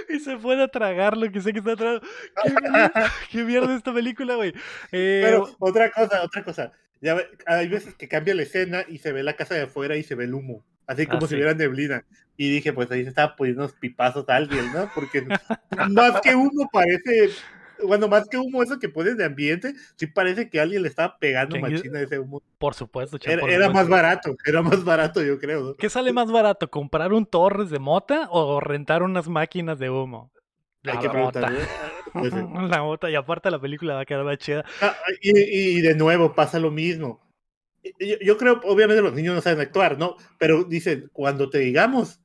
Y se puede a tragar lo que sé que está tragando. ¿Qué mierda, qué mierda esta película, güey? Eh, Pero otra cosa, otra cosa. Ya hay veces que cambia la escena y se ve la casa de afuera y se ve el humo. Así como Ah, si sí. hubiera neblina. Y dije, pues ahí se estaba poniendo unos pipazos a alguien, ¿no? Porque más que humo parece. Bueno, más que humo, eso que pones de ambiente, sí parece que alguien le estaba pegando machina ese humo. por supuesto, chavo, Era, por era supuesto. más barato, era más barato, yo creo. ¿no? ¿Qué sale más barato? ¿Comprar un Torres de mota o rentar unas máquinas de humo? Hay La que mota. preguntar. ¿eh? Pues, sí. La mota, y aparte la película va a quedar más chida. Ah, y, y de nuevo pasa lo mismo. Yo, yo creo, obviamente los niños no saben actuar, ¿no? Pero dicen, cuando te digamos,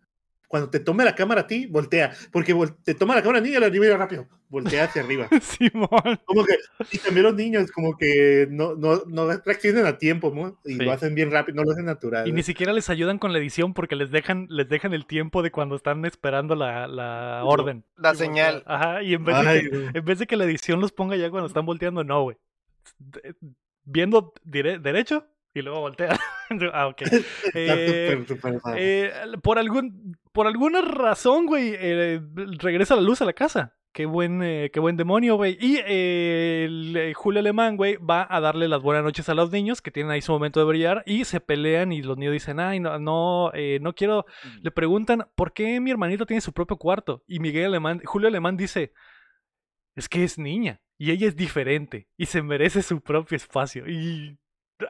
cuando te tome la cámara a ti, voltea. Porque vol- te toma la cámara a niño y la niña rápido, voltea hacia arriba. Simón. Como que, y también los niños como que no, no, no reaccionan a tiempo, ¿no? Y Sí. lo hacen bien rápido, no lo hacen natural. Y ni siquiera les ayudan con la edición porque les dejan, les dejan el tiempo de cuando están esperando la, la orden. La señal. Ajá, y en vez, de que, güey. en vez de que la edición los ponga ya cuando están volteando, no, güey. Viendo dire- derecho y luego voltea. ah, ok. Está Eh, súper, súper raro. Eh, por, algún, por alguna razón, güey, eh, regresa la luz a la casa. Qué buen, eh, qué buen demonio, güey. Y eh, el, eh, Julio Alemán, güey, va a darle las buenas noches a los niños que tienen ahí su momento de brillar y se pelean y los niños dicen, ay, no, no, eh, no quiero. Le preguntan, ¿por qué mi hermanito tiene su propio cuarto? Y Miguel Alemán, Julio Alemán dice, es que es niña y ella es diferente y se merece su propio espacio. Y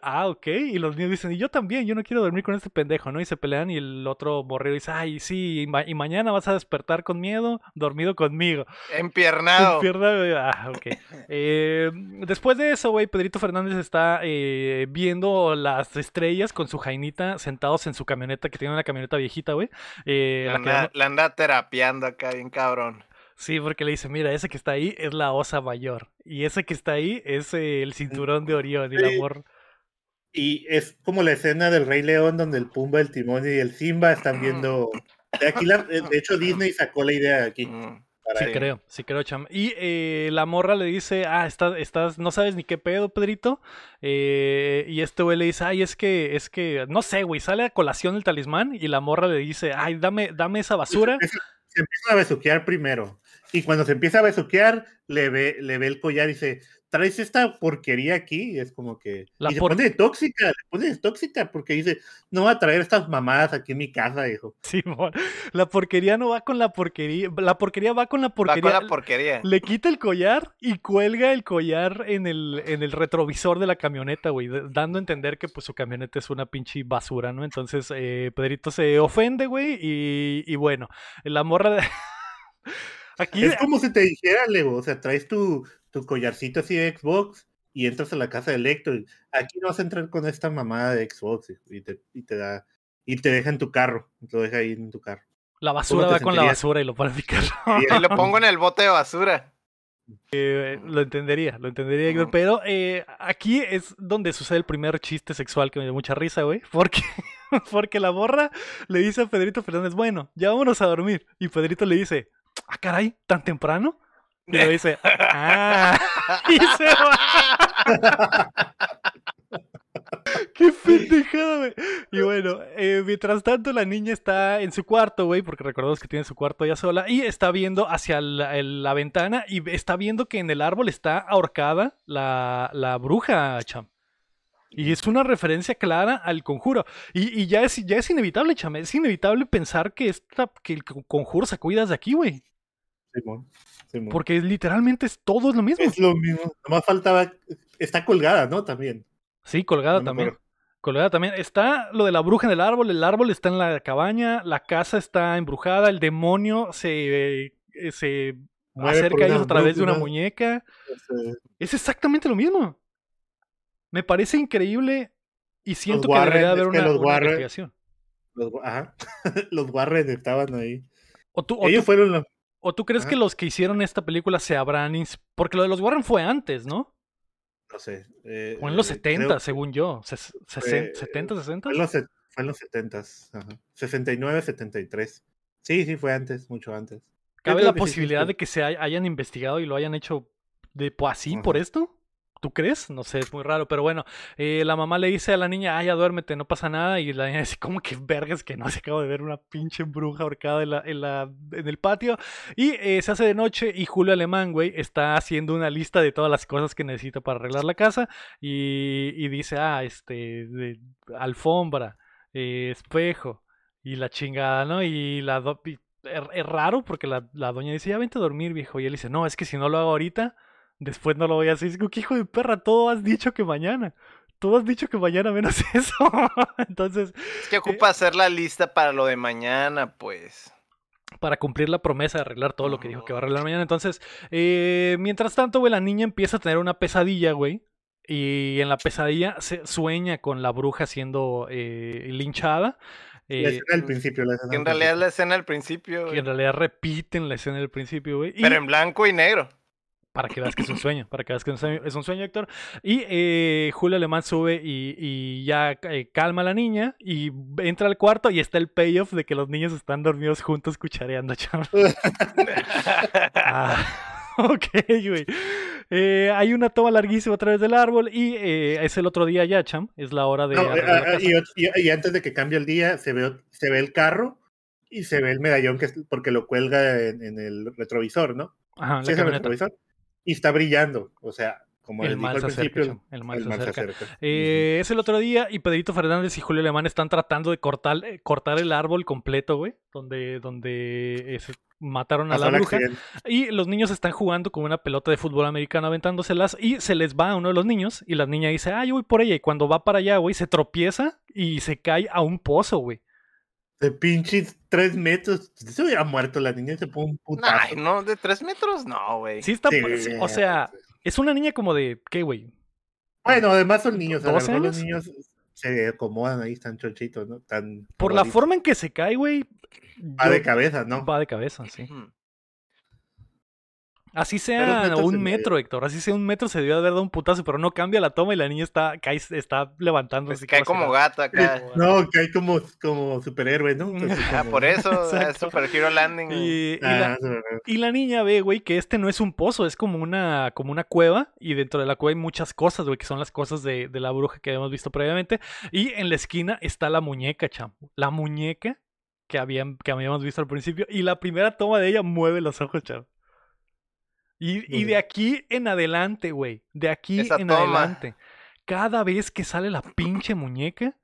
Ah, ok. Y los niños dicen, y yo también, yo no quiero dormir con este pendejo, ¿no? Y se pelean y el otro borrego dice, ay, sí, y, ma- y mañana vas a despertar con miedo, dormido conmigo. Empiernado. Pierna, güey. Ah, ok. Eh, después de eso, güey, Pedrito Fernández está eh, viendo las estrellas con su jainita sentados en su camioneta, que tiene una camioneta viejita, güey. Eh, La la anda, la terapeando acá, bien cabrón. Sí, porque le dice, mira, ese que está ahí es la osa mayor. Y ese que está ahí es el cinturón de Orión y el Sí. amor. Y es como la escena del Rey León donde el Pumba, el Timón y el Simba están viendo. De, aquí la- de hecho, Disney sacó la idea de aquí. Mm. para Sí, creo, sí creo, Cham. Y eh, la morra le dice, ah, estás, estás, no sabes ni qué pedo, Pedrito. Eh, y este güey le dice, ay, es que, es que, no sé, güey, sale a colación el talismán y la morra le dice, ay, dame, dame esa basura. Se empieza a besuquear primero. Y cuando se empieza a besuquear, le ve, le ve el collar y dice, traes esta porquería aquí. Y es como que. La y se por- pone tóxica, le pone tóxica, porque dice, no va a traer estas mamadas aquí en mi casa, hijo. Simón, la porquería no va con la porquería, la porquería va con la Va porquería. con la porquería. Le quita el collar y cuelga el collar en el, en el retrovisor de la camioneta, güey, dando a entender que pues su camioneta es una pinche basura, ¿no? Entonces eh, Pedrito se ofende, güey, y, y bueno, la morra de... Aquí, Es como si te dijera, Lego, o sea, traes tu, tu collarcito así de Xbox y entras a la casa de Electro. y aquí no vas a entrar con esta mamada de Xbox y te, y te da. Y te deja en tu carro, te lo deja ahí en tu carro. la basura va con la basura y lo pone en mi carro. Y lo pongo en el bote de basura. Eh, lo entendería, lo entendería, Héctor, pero eh, aquí es donde sucede el primer chiste sexual que me dio mucha risa, güey, porque, porque la borra le dice a Pedrito Fernández, bueno, ya vámonos a dormir, y Pedrito le dice, ah, caray, ¿tan temprano? Y le dice, ah, y se va. Qué pendejada, güey. Y bueno, eh, mientras tanto la niña está en su cuarto, güey, porque recordemos que tiene su cuarto ella sola, y está viendo hacia la, ventana y está viendo que en el árbol está ahorcada la, la bruja, cham. Y es una referencia clara al conjuro. Y, y ya, es, ya es inevitable, cham. Es inevitable pensar que, esta, que el conjuro cuida de aquí, güey. Simón, Simón. Porque literalmente es todo es lo mismo. Es lo mismo. Nomás faltaba. Está colgada, ¿no? También. Sí, colgada No también. Colgada también. Está lo de la bruja en el árbol, el árbol está en la cabaña, la casa está embrujada, el demonio se, eh, se acerca a ellos a través de una muñeca. Este, Es exactamente lo mismo. Me parece increíble y siento que Warren, debería haber una, los una Warren- investigación. Los, ajá. los Warren estaban ahí. O tú, o Ellos tú- fueron los. O tú crees que los que hicieron esta película se habrán... Porque lo de los Warren fue antes, ¿no? No sé. eh, Fue en los eh, 70, creo que según yo. Ses- sesen- ¿70, 60? Fue en los, se- fue en los 70. Ajá. 69, 73. Sí, sí, fue antes, mucho antes. ¿Cabe la que sí, sí, posibilidad sí. de que se hay- hayan investigado y lo hayan hecho de po- así por esto? ¿Tú crees? No sé, es muy raro, pero bueno, eh, la mamá le dice a la niña, ah, ya duérmete, no pasa nada, y la niña dice, ¿cómo que vergas que no? Se acabo de ver una pinche bruja ahorcada en, en, el patio, y eh, se hace de noche, y Julio Alemán, güey, está haciendo una lista de todas las cosas que necesita para arreglar la casa, y, y dice, ah, este, alfombra, eh, espejo, y la chingada, ¿no? Y la... do- es, es raro porque la, la doña dice, ya vente a dormir, viejo. Y él dice, no, es que si no lo hago ahorita, después no lo voy a hacer. Y digo, ¿qué hijo de perra? Todo has dicho que mañana. Todo has dicho que mañana menos eso. Entonces, Es que ocupa hacer la lista para lo de mañana, pues. para cumplir la promesa de arreglar todo lo que dijo que va a arreglar mañana. Entonces, eh, mientras tanto, güey, la niña empieza a tener una pesadilla, güey. Y en la pesadilla se sueña con la bruja siendo eh, linchada. La eh, escena del principio. La escena Que en del realidad es la escena al principio. que en güey. realidad repiten la escena del principio, güey. y- Pero en blanco y negro. Para que veas que es un sueño, para que veas que es un sueño, es un sueño, Héctor. Y eh, Julio Alemán sube y, y ya eh, calma a la niña y entra al cuarto y está el payoff de que los niños están dormidos juntos cuchareando, chaval. Ah, ok, güey. Eh, hay una toma larguísima a través del árbol y eh, es el otro día ya, cham. Es la hora de... No, eh, la y, y- y antes de que cambie el día, se ve, se ve el carro y se ve el medallón que es porque lo cuelga en, en el retrovisor, ¿no? Ajá, la Sí, es el retrovisor. Y está brillando. O sea, como El dijo mal al acerca, cham, el mal el se mal se acerca. acerca. Eh, es el otro día y Pedrito Fernández y Julio Alemán están tratando de cortar, eh, cortar el árbol completo, güey, donde, donde eh, se mataron a la bruja. accidente. Y los niños están jugando con una pelota de fútbol americano aventándoselas y se les va a uno de los niños y la niña dice, ah, yo voy por ella. Y cuando va para allá, güey, se tropieza y se cae a un pozo, güey. De pinches tres metros. Se hubiera muerto la niña y se pone un putazo. Ay, no, de tres metros, no, güey. Sí está, Sí, sí, o sea, es una niña como de, ¿qué, güey? Bueno, además son niños. A lo 12 mejor los niños se acomodan ahí, están chochitos, ¿no? Tan Por la forma en que se cae, güey. Va yo- de cabeza, ¿no? Va de cabeza, sí. Así sea metros un metro, Héctor. Así sea un metro, se debió haber dado un putazo, pero no cambia la toma y la niña está, cae, está levantando. Pues cae como gato acá. No, que hay como, como superhéroe, ¿no? Ah, como- por eso es. Super Hero Landing. güey. Y, y Ah, la, y la niña ve, güey, que este no es un pozo, es como una, como una cueva. Y dentro de la cueva hay muchas cosas, güey, que son las cosas de, de la bruja que habíamos visto previamente. Y en la esquina está la muñeca, chamo. La muñeca que, habían, que habíamos visto al principio. Y la primera toma de ella mueve los ojos, chamo. Y, y de aquí en adelante, güey. De aquí Esa en toma. adelante. Cada vez que sale la pinche muñeca,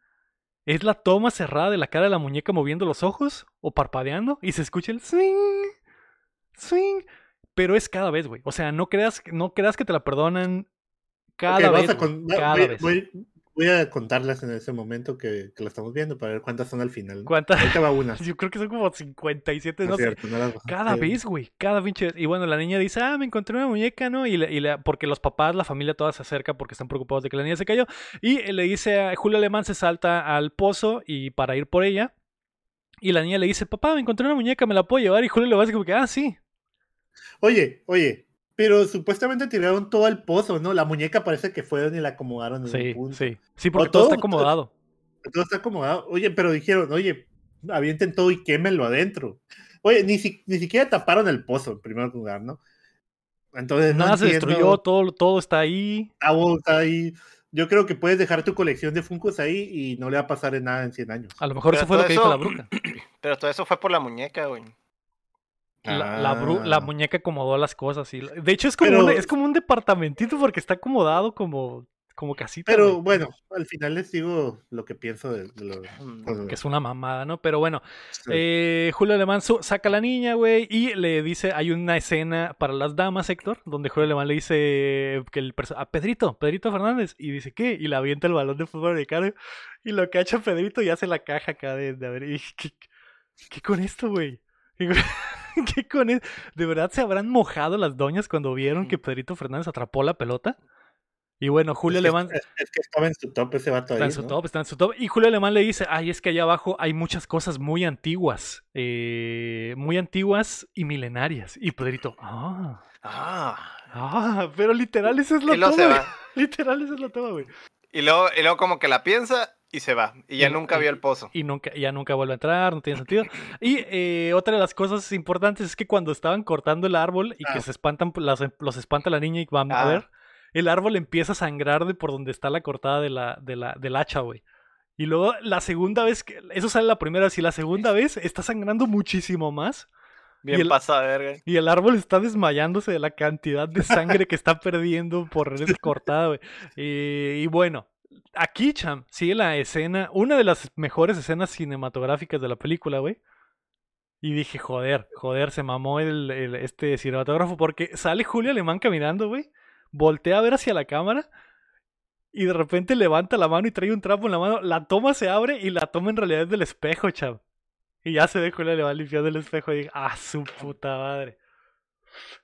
es la toma cerrada de la cara de la muñeca moviendo los ojos o parpadeando y se escucha el swing, swing. Pero es cada vez, güey. O sea, no creas, no creas que te la perdonan cada vez. con- cada voy, vez. voy- voy a contarlas en ese momento que, que la estamos viendo para ver cuántas son al final. ¿Cuántas? Ahorita va una. Yo creo que son como 57, No no sé. cierto, no las- Cada sí. vez, güey, cada pinche. Y bueno, la niña dice, ah, me encontré una muñeca, ¿no? Y, le- y le- porque los papás, la familia toda se acerca porque están preocupados de que la niña se cayó. Y eh, le dice a Julio Alemán se salta al pozo y para ir por ella. Y la niña le dice, papá, me encontré una muñeca, ¿me la puedo llevar? Y Julio le va a decir como que, ah, sí. Oye, oye, Pero supuestamente tiraron todo al pozo, ¿no? La muñeca parece que fueron y la acomodaron en Sí, un punto. sí. Sí, porque todo, todo- está acomodado. Todo está acomodado. Oye, pero dijeron, oye, avienten todo y quémenlo adentro. Oye, ni, si- ni siquiera taparon el pozo en primer lugar, ¿no? Entonces, no Nada se entiendo. destruyó, todo, todo está ahí. Gustavo está ahí. Yo creo que puedes dejar tu colección de Funkos ahí y no le va a pasar en nada en 100 años. A lo mejor Pero eso fue lo todo que dijo eso- la bruja. Pero todo eso fue por la muñeca, güey. La, la bru- la Ah. muñeca acomodó las cosas. Y, de hecho, es como, Pero- un, es como un departamentito porque está acomodado como, como casita. Pero güey. bueno, al final les digo lo que pienso de, de lo- Mm, Que es una mamada, ¿no? Pero bueno, sí. eh, Julio Alemán saca a la niña, güey, y le dice, hay una escena para las damas, Héctor, donde Julio Alemán le dice que el a Pedrito, Pedrito Fernández, y dice, ¿qué? Y le avienta el balón de fútbol americano, y lo cacha Pedrito y hace la caja acá de, de a ver, y ¿qué, qué con esto, güey? ¿Qué, con- qué con esto? ¿De verdad se habrán mojado las doñas cuando vieron que Pedrito Fernández atrapó la pelota? Y bueno, Julio es, que, Alemán... es, es que estaba en su top ese vato Está ahí. en su ¿no? top, está en su top. Y Julio Alemán le dice, ay, es que allá abajo hay muchas cosas muy antiguas. eh, muy antiguas y milenarias. Y Pedrito, ah, Ah. ah, pero literal esa es la Y se güey. va. Literal esa es la toma, güey. Y luego, y luego como que la piensa y se va. Y ya Y- nunca y- vio el pozo. Y nunca, ya nunca vuelve a entrar, no tiene sentido. Y eh, otra de las cosas importantes es que cuando estaban cortando el árbol y que Ah. se espantan, las- los espanta la niña y van a Ah. ver, el árbol empieza a sangrar de por donde está la cortada de la, de la, del hacha, güey. Y luego la segunda vez que, eso sale la primera vez y la segunda vez está sangrando muchísimo más. Bien el- pasa verga. Y el árbol está desmayándose de la cantidad de sangre que está perdiendo por esa cortada, güey. Y, y bueno, aquí, Cham, sigue la escena, una de las mejores escenas cinematográficas de la película, güey. Y dije, joder, joder, se mamó el, este cinematógrafo porque sale Julio Alemán caminando, güey. Voltea a ver hacia la cámara y de repente levanta la mano y trae un trapo en la mano. La toma se abre y la toma en realidad es del espejo, Cham. Y ya se ve Julio Alemán limpiando el espejo y dije, ah, su puta madre.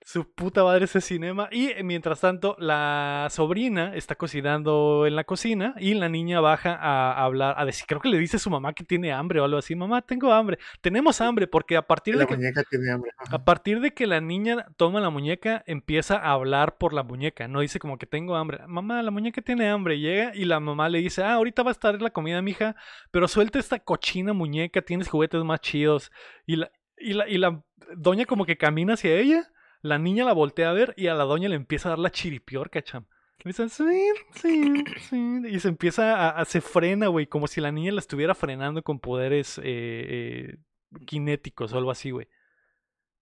Su puta madre ese cinema. Y eh, mientras tanto, la sobrina está cocinando en la cocina y la niña baja a, hablar, a decir, creo que le dice a su mamá que tiene hambre o algo así. Mamá, tengo hambre. Tenemos hambre porque a partir de La que... muñeca tiene hambre. Ajá. A partir de que la niña toma la muñeca, empieza a hablar por la muñeca. No dice como que tengo hambre. Mamá, la muñeca tiene hambre. Llega y la mamá le dice, ah, ahorita va a estar la comida, mija, pero suelta esta cochina muñeca, tienes juguetes más chidos. Y la, y la, y la doña como que camina hacia ella, la niña la voltea a ver y a la doña le empieza a dar la chiripiorca, cham. Le dicen, sí, sí, sí. Y se empieza a, a- se frena, güey, como si la niña la estuviera frenando con poderes eh, eh, kinéticos o algo así, güey.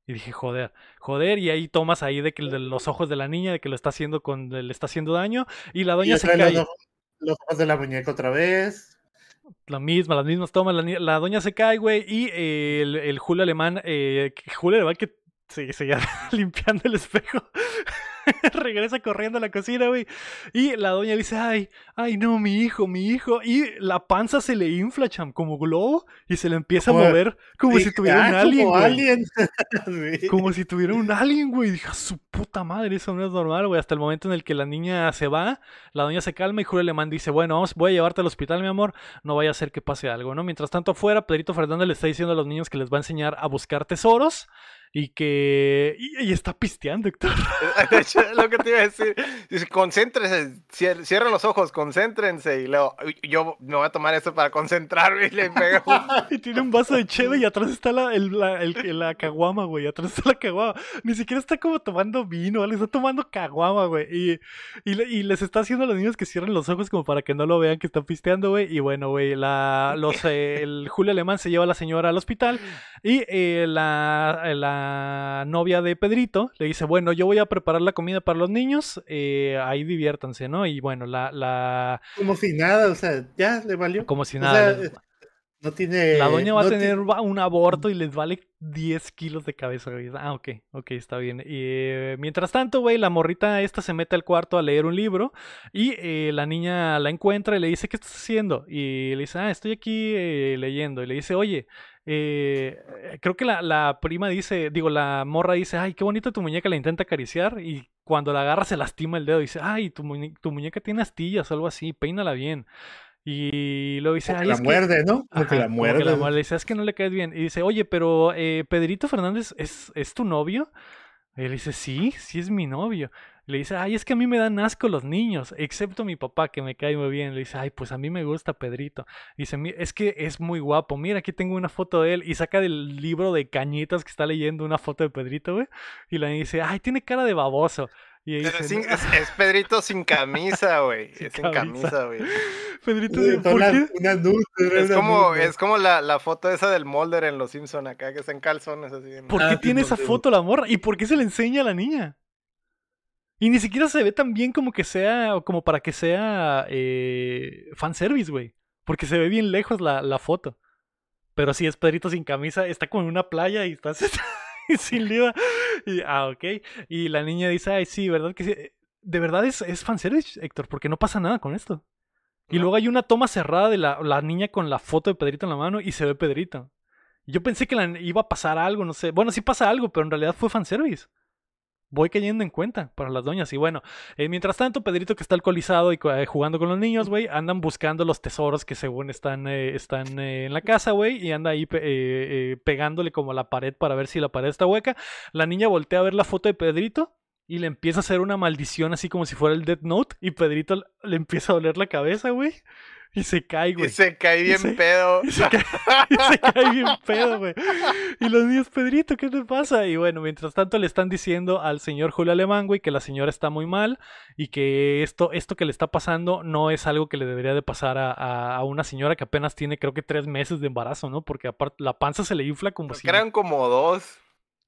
Y dije, joder, joder, y ahí tomas ahí de que de los ojos de la niña, de que lo está haciendo con, le está haciendo daño, y la Y doña se cae. los, ojos, los ojos de la muñeca otra vez. La misma, las mismas tomas, la, doña se cae, güey, y eh, el, el Julio Alemán, eh, Julio Alemán que se seguía limpiando el espejo, regresa corriendo a la cocina, güey, y la doña dice, ay, ay, no, mi hijo, mi hijo, y la panza se le infla, cham, como globo, y se le empieza a mover como si tuviera un "Ah, alien, como güey. alien". Sí. Como si tuviera un alien, güey. Dije, "A su puta madre, eso no es normal, güey. Hasta el momento en el que la niña se va, la doña se calma y Julio Alemán dice, bueno, vamos, voy a llevarte al hospital, mi amor. No vaya a ser que pase algo, ¿no? Mientras tanto, afuera, Pedrito Fernández le está diciendo a los niños que les va a enseñar a buscar tesoros y que... Y, y está pisteando, Héctor. De hecho, es lo que te iba a decir. Dice, concéntrense, cier- cierren los ojos, concéntrense. Y luego, "Uy, yo me voy a tomar eso para concentrarme y le pega un... Y tiene un vaso de cheve y atrás está la, el- la, el- la caguama, güey. Atrás está la caguama. Ni siquiera está como tomando vino, le está tomando caguama, güey. Y, y, le- y les está haciendo a los niños que cierren los ojos como para que no lo vean que está pisteando, güey. Y bueno, güey, la, los, eh, el Julio Alemán se lleva a la señora al hospital y eh, la, la novia de Pedrito le dice, bueno, yo voy a preparar la comida para los niños, eh, ahí diviértanse, ¿no? Y bueno, la, la Como si nada, o sea, ya le valió. como si O nada. sea, les- No tiene. la doña va a tener un aborto y les vale 10 kilos de cabeza, güey. Ah, ok, ok, está bien. Y, eh, mientras tanto, güey, la morrita esta se mete al cuarto a leer un libro y eh, la niña la encuentra y le dice, ¿qué estás haciendo? Y le dice, ah, estoy aquí eh, leyendo. Y le dice, oye, creo que la, la prima dice, digo, la morra dice, ay, qué bonita tu muñeca, la intenta acariciar y cuando la agarra se lastima el dedo. Dice, ay, tu, muñe- tu muñeca tiene astillas o algo así, peínala bien. Y luego dice, como que ay, la es que- muerde, ¿no? Como que Ajá, la muerde. la muerde. Le dice, es que no le caes bien. Y dice, oye, pero eh, Pedrito Fernández es, es tu novio. Y él dice, sí, sí es mi novio. Le dice, ay, es que a mí me dan asco los niños, excepto mi papá que me cae muy bien. Le dice, ay, pues a mí me gusta Pedrito. Dice, es que es muy guapo. Mira, aquí tengo una foto de él. Y saca del libro de cañitas que está leyendo una foto de Pedrito, güey. Y le dice, ay, tiene cara de baboso. Y es, Pedrito sin camisa, güey. Es sin camisa, güey. Pedrito sin ¿por qué? es, como, es como la, la, foto esa del Molder en Los Simpson acá, que está en calzones así. ¿Por qué ah, tiene esa foto la morra? ¿Y por qué se le enseña a la niña? Y ni siquiera se ve tan bien como que sea, como para que sea eh, fanservice, güey. Porque se ve bien lejos la, la foto. Pero sí, es Pedrito sin camisa, está como en una playa y está sin liba. Y, ah, ok. Y la niña dice, ay, sí, ¿verdad que sí? De verdad es, es fanservice, Héctor, porque no pasa nada con esto. Y luego hay una toma cerrada de la, la, niña con la foto de Pedrito en la mano y se ve Pedrito. Yo pensé que la, iba a pasar algo, no sé. Bueno, sí pasa algo, pero en realidad fue fanservice voy cayendo en cuenta para las doñas. Y bueno, eh, mientras tanto, Pedrito que está alcoholizado y eh, jugando con los niños, güey, andan buscando los tesoros que según están, eh, están en la casa, güey, y anda ahí pegándole como a la pared para ver si la pared está hueca. La niña voltea a ver la foto de Pedrito y le empieza a hacer una maldición así como si fuera el Death Note y Pedrito le empieza a doler la cabeza, güey. Y se cae, güey. Y se cae bien pedo. Y se, cae, bien pedo, güey. Y los niños, Pedrito, ¿qué te pasa? Y bueno, mientras tanto le están diciendo al señor Julio Alemán, güey, que la señora está muy mal y que esto, esto que le está pasando no es algo que le debería de pasar a, a, una señora que apenas tiene, creo que tres meses de embarazo, ¿no? Porque aparte la panza se le infla como si. Eran como dos.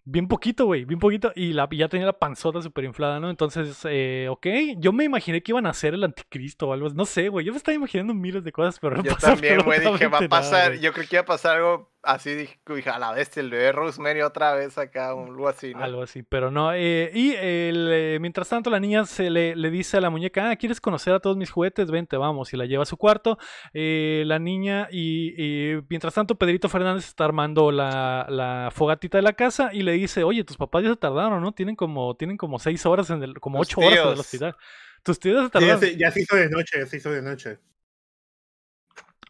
Bien poquito, güey, bien poquito. Y la, ya tenía la panzota súper inflada, ¿no? Entonces, eh, ok. Yo me imaginé que iban a ser el anticristo o algo. No sé, güey. Yo me estaba imaginando miles de cosas, pero no Yo también, güey, dije, va a pasar. yo creo que iba a pasar algo así dije, a la bestia, el bebé Rosemary otra vez acá, algo así, ¿no? Algo así, pero no. Eh, y el, eh, mientras tanto, la niña se le, le, dice a la muñeca, ah, ¿quieres conocer a todos mis juguetes? Vente, vamos. Y la lleva a su cuarto. Eh, la niña, y, mientras tanto, Pedrito Fernández está armando la, la, fogatita de la casa y le dice, oye, tus papás ya se tardaron, ¿no? Tienen como, tienen como seis horas, en el, como ocho horas en el hospital. Tus tíos se tardaron. ya, se, ya se hizo de noche, ya se hizo de noche.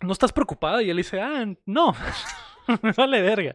¿No estás preocupada? Y él dice, ah, no. vale verga.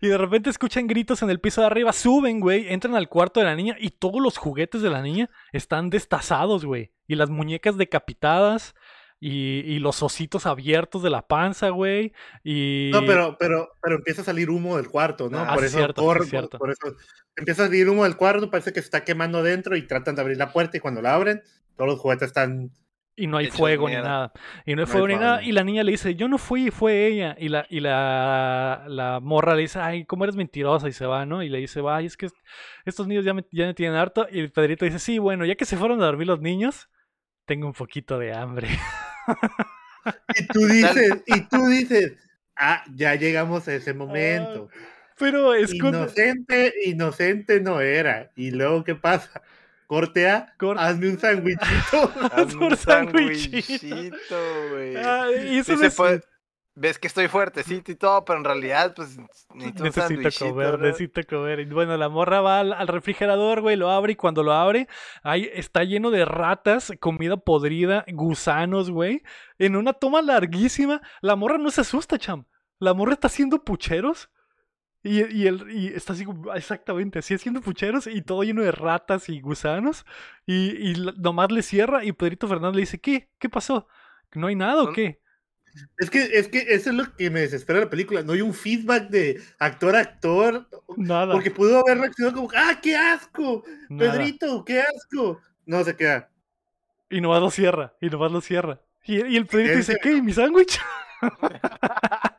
Y de repente escuchan gritos en el piso de arriba, suben, güey, entran al cuarto de la niña y todos los juguetes de la niña están destazados, güey. Y las muñecas decapitadas. Y, los ositos abiertos de la panza, güey. Y... No, pero, pero, pero empieza a salir humo del cuarto, ¿no? Ah, por, eso, cierto, por, por, eso empieza a salir humo del cuarto, parece que se está quemando dentro y tratan de abrir la puerta y cuando la abren, todos los juguetes están y no hay fuego ni nada. Y no hay fuego ni nada. Y la niña le dice, yo no fui, fue ella. Y la, y la, la morra le dice, ay, ¿cómo eres mentirosa? Y se va, ¿no? Y le dice, ay, es que estos niños ya me, ya me tienen harto. Y Pedrito dice, sí, bueno, ya que se fueron a dormir los niños, tengo un poquito de hambre. Y tú dices, y tú dices, ah, ya llegamos a ese momento. pero es Inocente, inocente no era. ¿Y luego qué pasa? Cortea, hazme un sandwichito. hazme un sandwichito, güey. y eso sí puede... Ves que estoy fuertecito y todo, pero en realidad, pues, necesito, comer, necesito comer. Y bueno, la morra va al, refrigerador, güey, lo abre y cuando lo abre, ahí está lleno de ratas, comida podrida, gusanos, güey. En una toma larguísima, la morra no se asusta, cham. La morra está haciendo pucheros y, y, el, y está así, exactamente, así haciendo pucheros y todo lleno de ratas y gusanos. Y, y nomás le cierra y Pedrito Fernández le dice, ¿qué? ¿Qué pasó? ¿No hay nada o qué? Es que, es que eso es lo que me desespera la película. No hay un feedback de actor a actor. Nada. Porque pudo haber reaccionado como, ¡ah, qué asco! Pedrito, qué asco. No se queda. Y nomás lo cierra, y nomás lo cierra. Y, y el Pedrito dice, ¿qué? ¿Mi sándwich?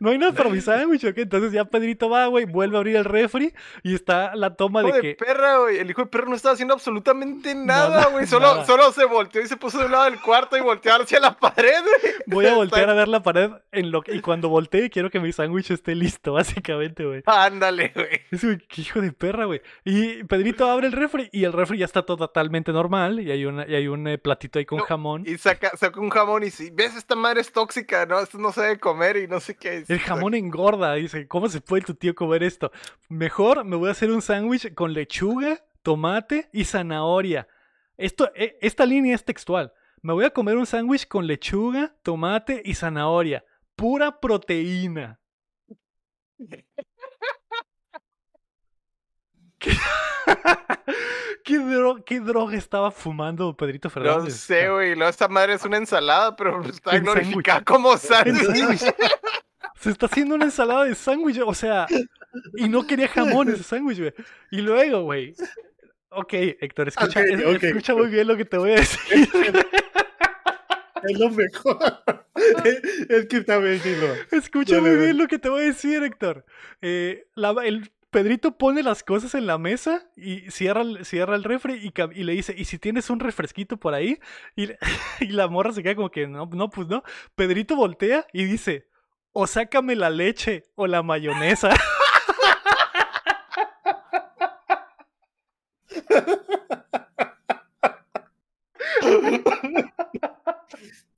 no hay nada para mi sándwich, ¿ok? Entonces ya Pedrito va, güey, vuelve a abrir el refri y está la toma de, que. perra, güey. El hijo de perro no estaba haciendo absolutamente nada, güey. Solo, solo se volteó y se puso de un lado del cuarto y volteó hacia la pared, güey. Voy a voltear a ver la pared en lo y cuando voltee quiero que mi sándwich esté listo, básicamente, güey. Ándale, güey. Es un hijo de perra, güey. Y Pedrito abre el refri y el refri ya está todo totalmente normal y hay, una, y hay un eh, platito ahí con jamón. Y saca, saca un jamón y si ves esta madre es tóxica, ¿no? Esto no se debe comer y no sé qué. El jamón engorda, dice, ¿cómo se puede tu tío comer esto? Mejor me voy a hacer un sándwich con lechuga, tomate y zanahoria. Esto, e, esta línea es textual. Me voy a comer un sándwich con lechuga, tomate y zanahoria. Pura proteína. ¿Qué, ¿Qué, dro- qué droga estaba fumando Pedrito No Fernández? sé, güey. Luego esta madre es una ensalada, pero está En glorificada como sándwich. Se está haciendo una ensalada de sándwich, o sea, y no quería jamón ese sándwich, güey. Y luego, güey. Ok, Héctor, escucha, es- escucha muy bien lo que te voy a decir. Es lo mejor. es que está bien, Escucha muy bien lo que te voy a decir, Héctor. Eh, la- el Pedrito pone las cosas en la mesa y cierra, el- cierra el refri y, le dice, ¿y si tienes un refresquito por ahí? Y, la morra se queda como que, no, no, pues no. Pedrito voltea y dice, o sácame la leche o la mayonesa.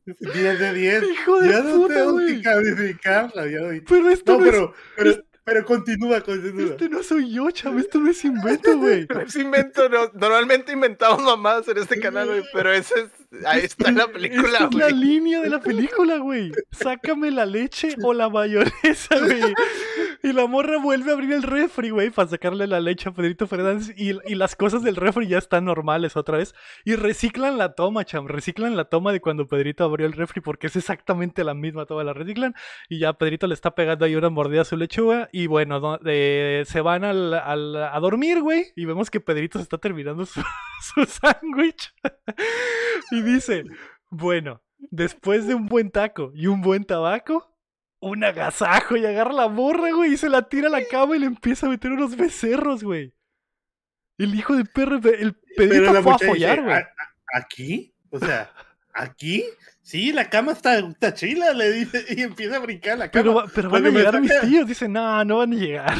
10 de 10. Hijo de Ya no puta, tengo güey. que calificarla. ya no- Pero esto No, no, es- pero, pero, continúa, continúa. este no soy yo, chavo, esto no es invento, güey. No es invento, no. Normalmente inventamos mamadas en este canal, güey, pero ese es. Ahí está la película, Esta es la güey. línea de la película, güey. Sácame la leche o la mayonesa, güey. Y la morra vuelve a abrir el refri, güey, para sacarle la leche a Pedrito Fernández. Y, y las cosas del refri ya están normales otra vez. Y reciclan la toma, cham. Reciclan la toma de cuando Pedrito abrió el refri, porque es exactamente la misma toma, la reciclan. Y ya Pedrito le está pegando ahí una mordida a su lechuga. Y bueno, no- eh, se van al, al- a dormir, güey. Y vemos que Pedrito se está terminando su, su sándwich. y dice, bueno, después de un buen taco y un buen tabaco, un agasajo y agarra la morra, güey, y se la tira a la cama y le empieza a meter unos becerros, güey. El hijo de perro, el Pedrito fue a follar, güey. "¿A- a- ¿Aquí? O sea, ¿aquí? Sí, la cama está, está chila, le dice, y empieza a brincar la cama. Pero, pero van a llegar mis tíos. Dice, no, no van a llegar.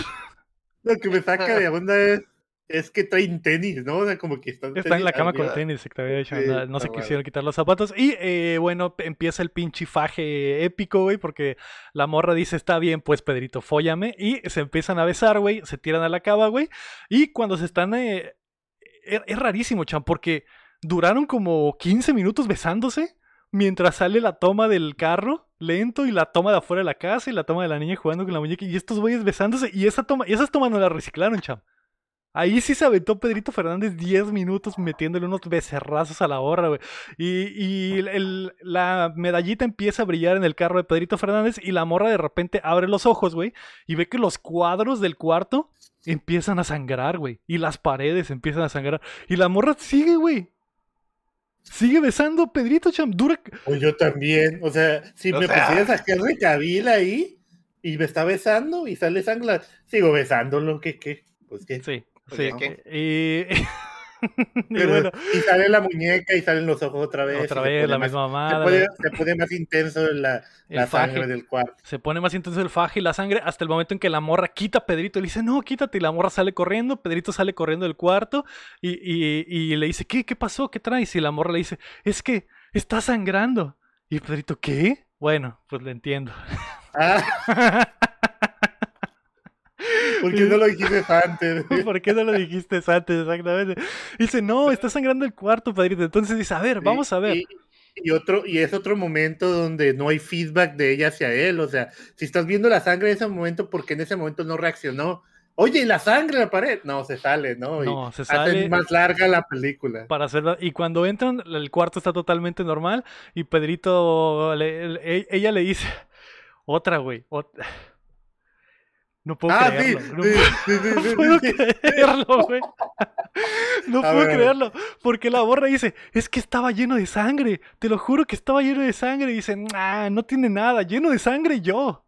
Lo que me saca de onda es, es que traen tenis, ¿no? O sea, como que están Está en la cama con tenis, Sí, no, no se quisieron quitar los zapatos. Y eh, bueno, empieza el pinche faje épico, güey, porque la morra dice, está bien, pues Pedrito, fóllame. Y se empiezan a besar, güey, se tiran a la cama, güey. Y cuando se están... eh, es, es rarísimo, chan, porque duraron como 15 minutos besándose. Mientras sale la toma del carro, lento, y la toma de afuera de la casa, y la toma de la niña jugando con la muñeca, y estos güeyes besándose, y esa toma, y esas tomas no las reciclaron, cham. Ahí sí se aventó Pedrito Fernández 10 minutos metiéndole unos becerrazos a la borra, güey. Y, y el- el- la medallita empieza a brillar en el carro de Pedrito Fernández y la morra de repente abre los ojos, güey, y ve que los cuadros del cuarto empiezan a sangrar, güey. Y las paredes empiezan a sangrar. Y la morra sigue, güey. Sigue besando a Pedrito, cham. Dura. Pues yo también, o sea, si O me sea- pusieras a Henry Cavill ahí y me está besando y sale sangre, sigo besándolo, ¿qué qué? Pues qué. Sí, sí. ya que- Y, y bueno, y sale la muñeca y salen los ojos otra vez. otra vez pone la más- misma se pone, se pone más intenso la, El la faje. sangre del cuarto. Se pone más intenso el faje y la sangre hasta el momento en que la morra quita a Pedrito. Le dice, no, quítate. Y la morra sale corriendo. Pedrito sale corriendo del cuarto y, y- y le dice, ¿qué? ¿Qué pasó? ¿Qué traes? Y la morra le dice, es que está sangrando. Y Pedrito, ¿qué? Bueno, pues le entiendo. Ah, ¿por qué no lo dijiste antes? ¿Por qué no lo dijiste antes? Exactamente. Dice, no, está sangrando el cuarto, Pedrito. Entonces dice, a ver, vamos a ver. Y, y otro, y es otro momento donde no hay feedback de ella hacia él. O sea, si estás viendo la sangre en ese momento, porque en ese momento no reaccionó? Oye, ¿y la sangre en la pared? No, se sale, ¿no? Y No, se hacen sale. más larga la película. para hacerla. Y cuando entran, el cuarto está totalmente normal. Y Pedrito, le- le- ella le dice, otra, güey. ot- No puedo Ah, sí, creerlo. no sí, puedo- sí, sí, no puedo sí. creerlo, güey. No A puedo ver, creerlo. Porque la borra dice, es que estaba lleno de sangre. Te lo juro que estaba lleno de sangre. Y dice, ah, no tiene nada. Lleno de sangre yo.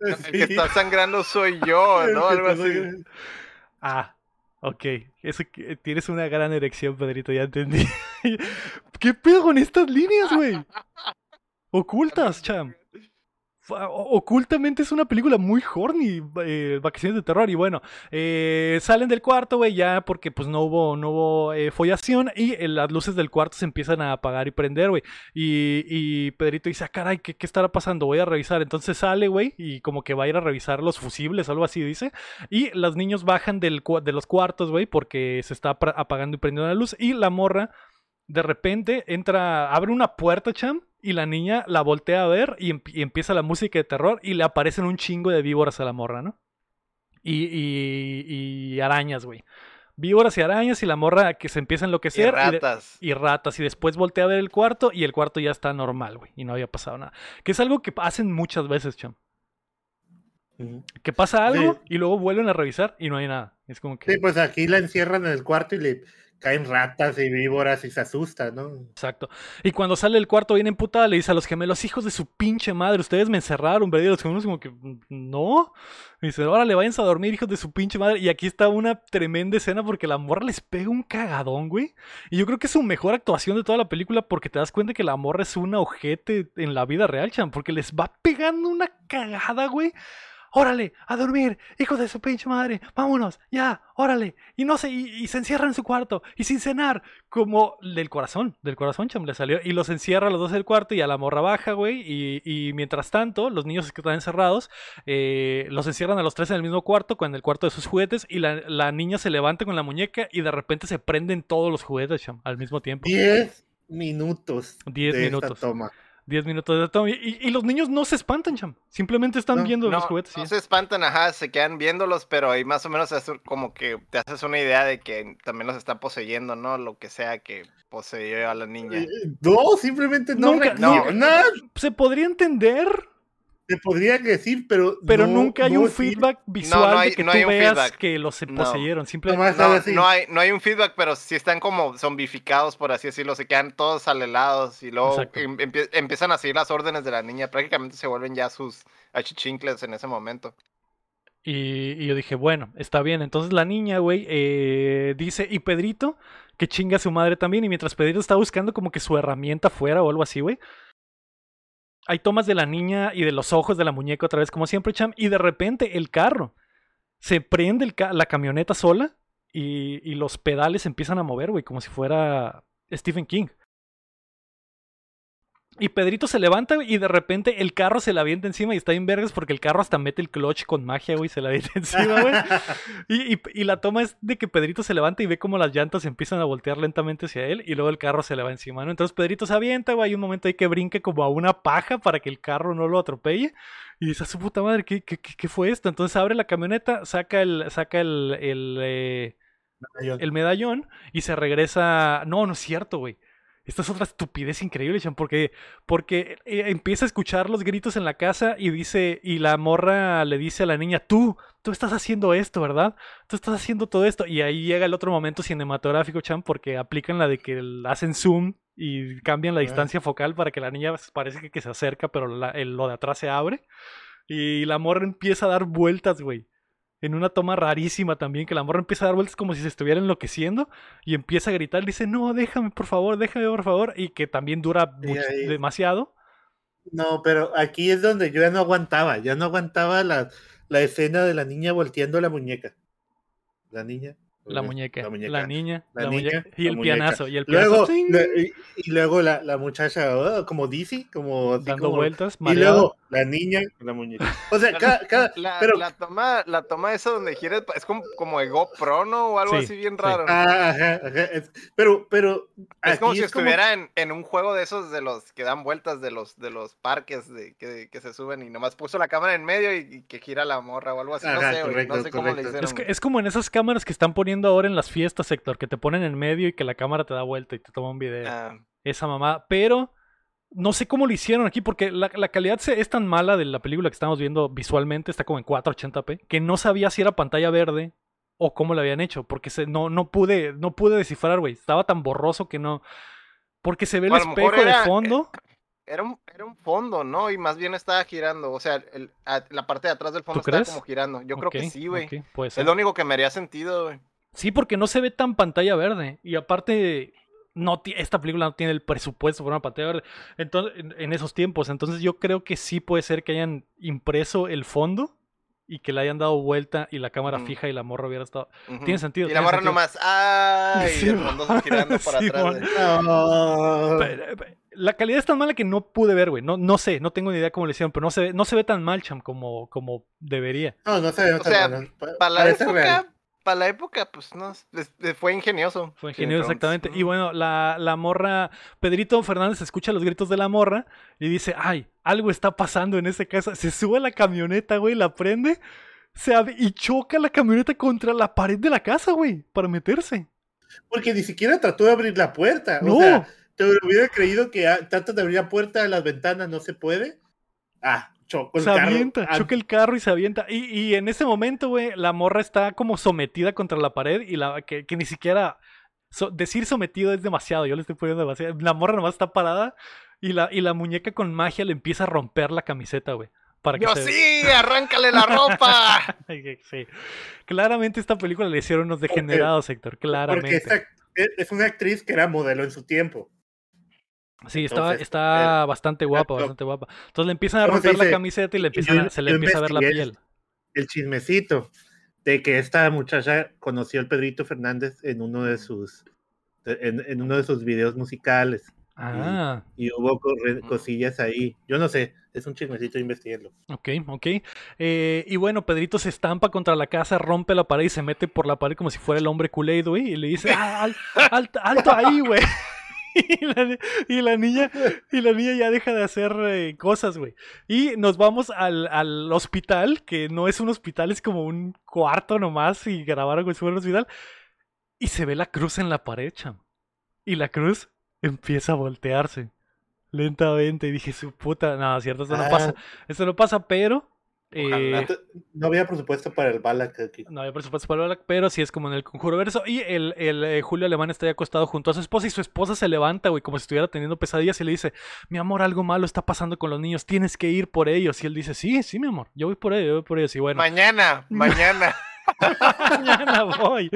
El que está sangrando soy yo, ¿no? Algo así. Ah, ok. Eso que- tienes una gran erección, Pedrito, ya entendí. ¿Qué pedo con estas líneas, güey? Ocultas, cham. Ocultamente es una película muy horny, eh, Vacaciones de Terror. Y bueno, eh, salen del cuarto, güey, ya porque pues no hubo, no hubo eh, follación y las luces del cuarto se empiezan a apagar y prender, güey. Y, y Pedrito dice, ah, caray, ¿qué, ¿qué estará pasando? Voy a revisar. Entonces sale, güey, y como que va a ir a revisar los fusibles, algo así dice. Y los niños bajan del, de los cuartos, güey, porque se está apagando y prendiendo la luz. Y la morra, de repente, entra, abre una puerta, cham, y la niña la voltea a ver y, emp- y empieza la música de terror y le aparecen un chingo de víboras a la morra, ¿no? y, y, y arañas, güey. Víboras y arañas y la morra que se empieza a Y enloquecer. y de- ratas. y ratas. Y después voltea a ver el cuarto y el cuarto ya está normal, güey. Y no había pasado nada. Que es algo que hacen muchas veces, cham. Que pasa algo Sí. y luego vuelven a revisar y no hay nada. Es como que... Sí, pues aquí la encierran en el cuarto y le caen ratas y víboras y se asusta, ¿no? Exacto. Y cuando sale del cuarto bien emputada, le dice a los gemelos, hijos de su pinche madre, ustedes me encerraron, ¿verdad? Y los gemelos como que, no. Y dice, órale, váyanse a dormir, hijos de su pinche madre. Y aquí está una tremenda escena porque la morra les pega un cagadón, güey. Y yo creo que es su mejor actuación de toda la película porque te das cuenta que la morra es una ojete en la vida real, chan. Porque les va pegando una cagada, güey. Órale, a dormir, hijos de su pinche madre, vámonos, ya, órale. Y no sé, y, y se encierra en su cuarto, y sin cenar, como del corazón, del corazón, cham, le salió. Y los encierra a los dos del cuarto y a la morra baja, güey. Y, y mientras tanto, los niños que están encerrados, eh, los encierran a los tres en el mismo cuarto, con el cuarto de sus juguetes. Y la, la niña se levanta con la muñeca y de repente se prenden todos los juguetes, cham, al mismo tiempo. Diez minutos. Diez de esta minutos. toma. 10 minutos de toma. Y, y los niños no se espantan, cham. Simplemente están No, viendo los No, juguetes. no se espantan, ajá, se quedan viéndolos, pero ahí más o menos es como que te haces una idea de que también los está poseyendo, ¿no? Lo que sea que poseyó a la niña. Eh, No, simplemente no Nunca- nunca- Se podría entender, Te podría decir, pero. pero no- nunca hay no un feedback visual hay- de que no tú hay un veas feedback. que los se No. poseyeron. Simplemente. No, hay, no hay un feedback, pero sí están como zombificados, por así decirlo. Se quedan todos alelados y luego em- empie- empiezan a seguir las órdenes de la niña. Prácticamente se vuelven ya sus achichincles en ese momento. Y, y yo dije, bueno, está bien. Entonces la niña, güey, eh, dice, y Pedrito, que chinga a su madre también. Y mientras Pedrito está buscando como que su herramienta fuera o algo así, güey. Hay tomas de la niña y de los ojos de la muñeca otra vez, como siempre, Cham. Y de repente el carro se prende la camioneta sola y, y los pedales empiezan a mover, güey, como si fuera Stephen King. Y Pedrito se levanta y de repente el carro se le avienta encima y está en vergas porque el carro hasta mete el clutch con magia, güey, se le avienta encima, güey. Y, y- y la toma es de que Pedrito se levanta y ve como las llantas empiezan a voltear lentamente hacia él y luego el carro se le va encima, ¿no? Entonces Pedrito se avienta, güey, hay un momento ahí que brinque como a una paja para que el carro no lo atropelle. Y dice, a su puta madre, ¿qué, qué, qué- qué fue esto? Entonces abre la camioneta, saca el, saca el, el, eh, el medallón y se regresa. No, no es cierto, güey. Esta es otra estupidez increíble, Chan, porque, porque eh, empieza a escuchar los gritos en la casa y dice, y la morra le dice a la niña, tú, tú estás haciendo esto, ¿verdad? Tú estás haciendo todo esto. Y ahí llega el otro momento cinematográfico, Chan, porque aplican la de que hacen zoom y cambian la Ah. distancia focal para que la niña parece que, que se acerca, pero la- el- lo de atrás se abre. Y la morra empieza a dar vueltas, güey. En una toma rarísima también, que la morra empieza a dar vueltas como si se estuviera enloqueciendo y empieza a gritar, dice, no, déjame, por favor, déjame, por favor, y que también dura mucho- demasiado. No, pero aquí es donde yo ya no aguantaba. Ya no aguantaba la, la escena de la niña volteando la muñeca. La niña. La muñeca, la, muñeca. niña, La la, niña, muñeca, y la el muñeca. pianazo, y el Luego, pianazo, le- y, y luego la, la muchacha, oh, como Dizzy, como así dando como- vueltas, Y mareado. luego la niña, la muñeca. O sea, cada, cada- La, pero la toma, la toma esa donde quieres, es como, como de GoPro, ¿no? O algo Sí, así bien sí. raro. Ah, ajá, ajá, es- pero, pero Es como si estuviera en, en un juego de esos de los que dan vueltas de los de los parques de, que, que se suben y nomás puso la cámara en medio y, y que gira la morra o algo así. no Ajá, sé, güey, correcto, no sé cómo le correcto. hicieron. Es, que- es como en esas cámaras que están poniendo ahora en las fiestas, Héctor, que te ponen en medio y que la cámara te da vuelta y te toma un video. Ah, esa mamá, pero no sé cómo lo hicieron aquí porque la, la calidad se- es tan mala de la película que estamos viendo visualmente, está como en 480p, que no sabía si era pantalla verde o cómo lo habían hecho, porque se, no, no pude no pude descifrar, güey, estaba tan borroso que no porque se ve el espejo de era- fondo. era, un, era un fondo, ¿no? Y más bien estaba girando. O sea, el- la parte de atrás del fondo ¿Tú estaba crees? como girando. Yo creo que sí, güey. ok, puede ser. Es lo único que me haría sentido, güey. Sí, porque no se ve tan pantalla verde. Y aparte, no ti- esta película no tiene el presupuesto para una pantalla verde. Entonces, en, en esos tiempos. Entonces yo creo que sí puede ser que hayan impreso el fondo y que le hayan dado vuelta y la cámara fija y la morra hubiera estado. Tiene sentido, Y la morra sentido. nomás, ¡ay! Sí, y el fondo mon. girando para Sí, atrás. Pero, pero, La calidad es tan mala que no pude ver, güey. No, no sé, no tengo ni idea cómo lo hicieron, pero no se ve, no se ve tan mal, cham, como, como debería. No, no sé, no O sea, Para la época, para la época, pues no, fue ingenioso. Fue ingenioso, exactamente. Y bueno, la, la morra, Pedrito Fernández escucha los gritos de la morra y dice, ay, algo está pasando en esa casa. Se sube a la camioneta, güey, la prende se y choca la camioneta contra la pared de la casa, güey, para meterse. Porque ni siquiera trató de abrir la puerta. No. O sea, te hubiera creído que ah, trata de abrir la puerta de las ventanas, no se puede. Ah, chocó el se carro. avienta, Ah, choca el carro y se avienta. Y, y en ese momento, güey, la morra está como sometida contra la pared y la que, que ni siquiera so- decir sometido es demasiado. Yo le estoy poniendo demasiado. La morra nomás está parada y la, y la muñeca con magia le empieza a romper la camiseta, güey. Para que Yo se- sí, arráncale la ropa. sí. Claramente esta película le hicieron unos degenerados, Héctor. Porque Claramente. esta es es una actriz que era modelo en su tiempo. Sí, está, está bastante guapa, bastante guapa. Entonces le empiezan a ¿cómo se romper la camiseta y le empiezan Yo- se le empieza a ver la piel. El chismecito de que esta muchacha conoció al Pedrito Fernández en uno de sus en, en uno de sus videos musicales Ah, y hubo Mm. cosillas ahí. Yo no sé, es un chismecito, investiguenlo. ok, ok. Eh, y bueno, Pedrito se estampa contra la casa, rompe la pared y se mete por la pared como si fuera el hombre Kool-Aid, güey. Y le dice, "Ah, al- alto, alto ahí, güey. Y la, y la niña y la niña ya deja de hacer eh, cosas, güey. Y nos vamos al, al hospital, que no es un hospital, es como un cuarto nomás y grabaron fuera un hospital. Y se ve la cruz en la pared, cham. Y la cruz empieza a voltearse lentamente. Y dije, su puta, no, cierto, esto no Ah. pasa. Esto no pasa, pero... Ojalá. eh, No había presupuesto para el Balak aquí. no había presupuesto para Balak, pero sí es como en el conjuro verso. Y el, el, eh, Julio Alemán está ahí acostado junto a su esposa y su esposa se levanta, güey, como si estuviera teniendo pesadillas y le dice, mi amor, algo malo está pasando con los niños, tienes que ir por ellos. Y él dice, sí, sí, mi amor, yo voy por ellos, yo voy por ellos. Y bueno, Mañana, mañana. mañana voy,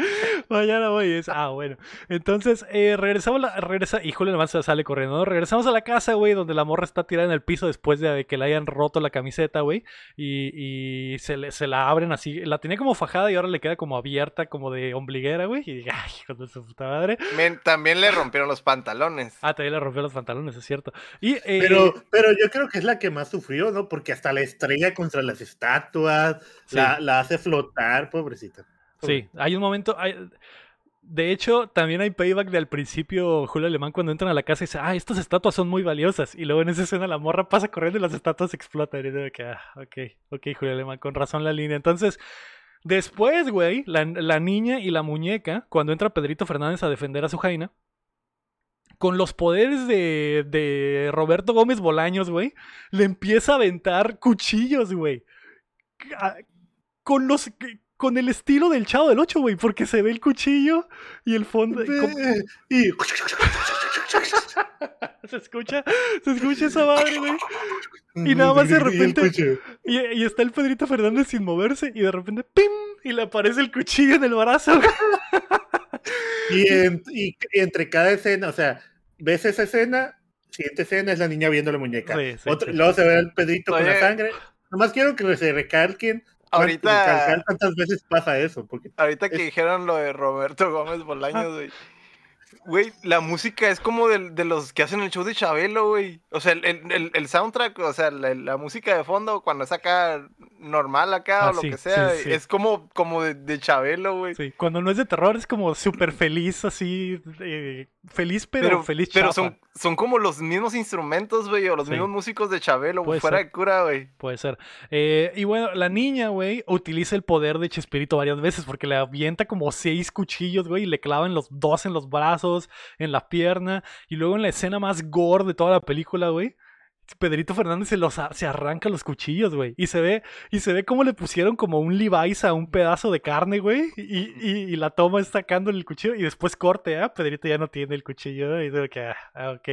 mañana voy. Es, ah, bueno. Entonces, eh, regresamos, la, regresa, y Julio Alemán se sale corriendo, ¿no? Regresamos a la casa, güey, donde la morra está tirada en el piso después de que le hayan roto la camiseta, güey. Y, y se, le- se la abren así, la tenía como fajada y ahora le queda como abierta, como de ombliguera, güey. Y dije, ay, hijo de su puta madre. Men, También le rompieron los pantalones. Ah, también le rompió los pantalones, es cierto. Y, eh, Pero, pero yo creo que es la que más sufrió, ¿no? Porque hasta la estrella contra las estatuas, Sí. la, la hace flotar, pobrecita. Sí, hay un momento. hay- De hecho, también hay payback del principio, Julio Alemán, cuando entran a la casa y dice, ah, estas estatuas son muy valiosas. Y luego en esa escena la morra pasa corriendo y las estatuas explotan. Y digo que, ah, ok, ok, Julio Alemán, con razón la línea. Entonces, después, güey, la, la niña y la muñeca, cuando entra Pedrito Fernández a defender a su Jaina, con los poderes de, de Roberto Gómez Bolaños, güey, le empieza a aventar cuchillos, güey. Con los con el estilo del Chavo del 8, güey, porque se ve el cuchillo y el fondo. y como- Y se escucha, se escucha esa madre, güey. Y nada más de repente-. Y, y está el Pedrito Fernández sin moverse y de repente, ¡pim! Y le aparece el cuchillo en el brazo. güey. Y, en- y- y entre cada escena, o sea, ves esa escena, siguiente escena es la niña viendo la muñeca. Sí, sí, Otra- sí. Luego se ve el Pedrito con la sangre. Nomás quiero que se recalquen. Ahorita- cuántas veces pasa eso. Porque Ahorita que Es- dijeron lo de Roberto Gómez Bolaños, güey. Güey, la música es como del- de, los que hacen el show de Chabelo, güey. O sea, el, el- el- soundtrack, o sea, la, la música de fondo, cuando es acá normal acá Ah, o lo que sea, sí, sí. es como, como de, de Chabelo, güey. Sí, cuando no es de terror es como súper feliz, así. eh, feliz, pero, Pero, feliz pero son, son como los mismos instrumentos, güey, o los Sí. mismos músicos de Chabelo, Puede fuera ser. de cura, güey. Puede ser. Eh, y bueno, la niña, güey, utiliza el poder de Chespirito varias veces porque le avienta como seis cuchillos, güey, y le clavan los dos en los brazos, en la pierna. Y luego en la escena más gore de toda la película, güey. Pedrito Fernández se, los, se arranca los cuchillos, güey. Y se ve, y se ve como le pusieron como un Levi's a un pedazo de carne, güey. Y, y- y la toma es sacándole el cuchillo. Y después corte, ¿ah? Pedrito ya no tiene el cuchillo. Y digo que, ah, ok.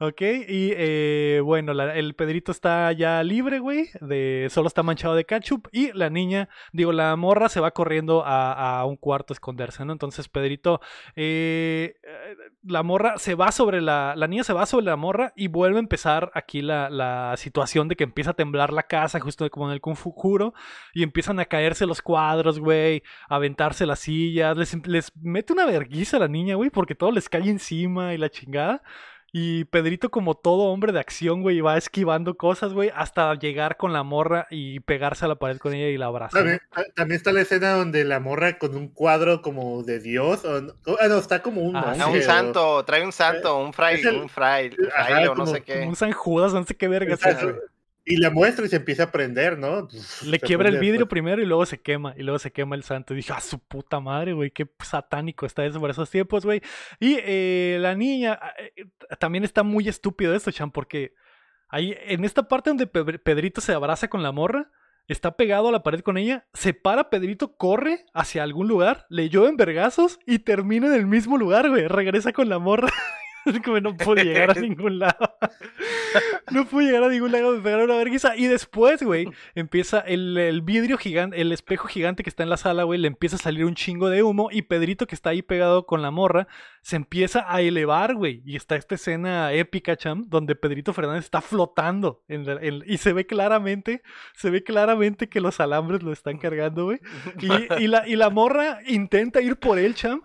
Ok. Y eh, bueno, la- el Pedrito está ya libre, güey. De, solo está manchado de ketchup. Y la niña, digo, la morra se va corriendo a, a un cuarto a esconderse, ¿no? Entonces Pedrito, eh, eh, la morra se va sobre la, la niña se va sobre la morra y vuelve a empezar aquí la, la situación de que empieza a temblar la casa, justo como en el conjuro, y empiezan a caerse los cuadros, güey, a aventarse las sillas, les, les mete una verguiza a la niña, güey, porque todo les cae encima y la chingada. Y Pedrito, como todo hombre de acción, güey, va esquivando cosas, güey, hasta llegar con la morra y pegarse a la pared con ella y la abrazar. También, ta- también está la escena donde la morra con un cuadro como de Dios. O, no, ah, no, está como un Ah, monje. Un o- santo, trae un santo, un el- un fray, Ajá, fraile o no sé qué. Un San Judas, no sé qué verga Exacto. sea. Y la muestra y se empieza a prender, ¿no? Le se quiebra el vidrio después. primero y luego se quema. Y luego se quema el santo. Y dije, ah, su puta madre, güey. Qué satánico está eso por esos tiempos, güey. Y eh, la niña. ah, eh, también está muy estúpido esto, Chan, porque ahí, en esta parte donde Pe- Pedrito se abraza con la morra, está pegado a la pared con ella, se para Pedrito, corre hacia algún lugar, le llueven vergazos y termina en el mismo lugar, güey. Regresa con la morra. No puedo llegar a ningún lado. No pude llegar a ningún lado, me pegaron una vergüenza. Y después, güey, empieza el, el vidrio gigante, el espejo gigante que está en la sala, güey, le empieza a salir un chingo de humo. Y Pedrito, que está ahí pegado con la morra, se empieza a elevar, güey. Y está esta escena épica, cham, donde Pedrito Fernández está flotando. y se ve claramente, se ve claramente que los alambres lo están cargando, güey. Y, y la, y la morra intenta ir por él, cham.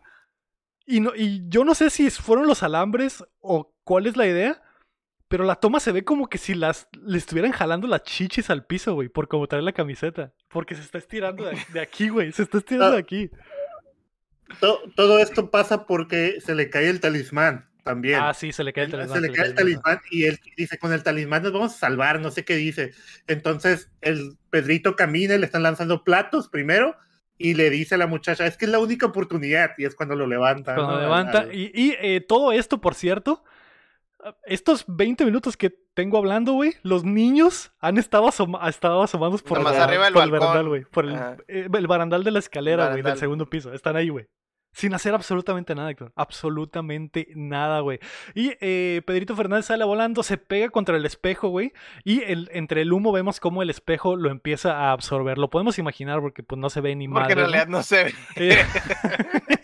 Y, no, y yo no sé si fueron los alambres o cuál es la idea. Pero la toma se ve como que si las le estuvieran jalando las chichis al piso, güey, por como trae la camiseta. Porque se está estirando de, de aquí, güey. Se está estirando de aquí. To- todo esto pasa porque se le cae el talismán también. Ah, sí, se le cae el talismán. se le cae el talismán y él dice, con el talismán nos vamos a salvar, no sé qué dice. Entonces el Pedrito camina y le están lanzando platos primero y le dice a la muchacha, es que es la única oportunidad y es cuando lo levanta. Cuando ¿no? levanta. Al- Y, y, eh, todo esto, por cierto, estos 20 minutos que tengo hablando, güey, los niños han estado, asoma- estado asomados por, la- el balcón. barandal, güey. Por el, eh, el barandal de la escalera, güey, del segundo piso. Están ahí, güey. Sin hacer absolutamente nada, Héctor. Absolutamente nada, güey. Y eh, Pedrito Fernández sale volando, se pega contra el espejo, güey. Y el, entre el humo vemos cómo el espejo lo empieza a absorber. Lo podemos imaginar porque pues no se ve ni Porque madre. en realidad no se ve. Eh,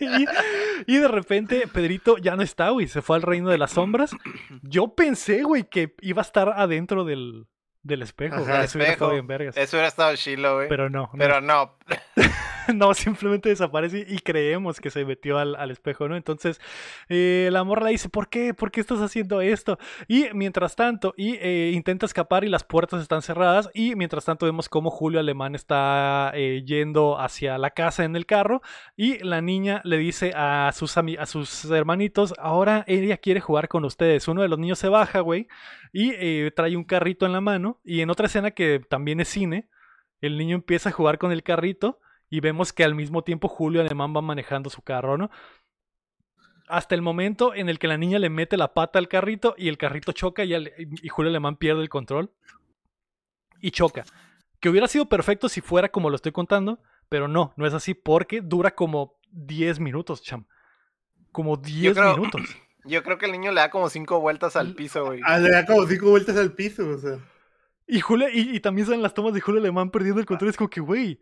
y, y de repente Pedrito ya no está, güey. Se fue al reino de las sombras. Yo pensé, güey, que iba a estar adentro del, del espejo. Ajá, güey. Eso hubiera estado bien vergas. Eso hubiera estado chilo, güey. Pero no. no. Pero no. no, simplemente desaparece y creemos que se metió al, al espejo, ¿no? Entonces, eh, la morra le dice, ¿por qué? ¿Por qué estás haciendo esto? Y mientras tanto, y eh, intenta escapar y las puertas están cerradas. Y mientras tanto vemos cómo Julio Alemán está eh, yendo hacia la casa en el carro. Y la niña le dice a sus, a sus hermanitos, ahora ella quiere jugar con ustedes. Uno de los niños se baja, güey, y eh, trae un carrito en la mano. Y en otra escena que también es cine, el niño empieza a jugar con el carrito y vemos que al mismo tiempo Julio Alemán va manejando su carro, ¿no? Hasta el momento en el que la niña le mete la pata al carrito y el carrito choca y, al- y Julio Alemán pierde el control y choca. Que hubiera sido perfecto si fuera como lo estoy contando, pero no, no es así porque dura como 10 minutos, cham. Como 10 creo- minutos. Yo creo que el niño le da como cinco vueltas al piso, güey. Ah, le da como cinco vueltas al piso, o sea. Y, Julio, y, y también salen las tomas de Julio Alemán perdiendo el control. Es como que, güey,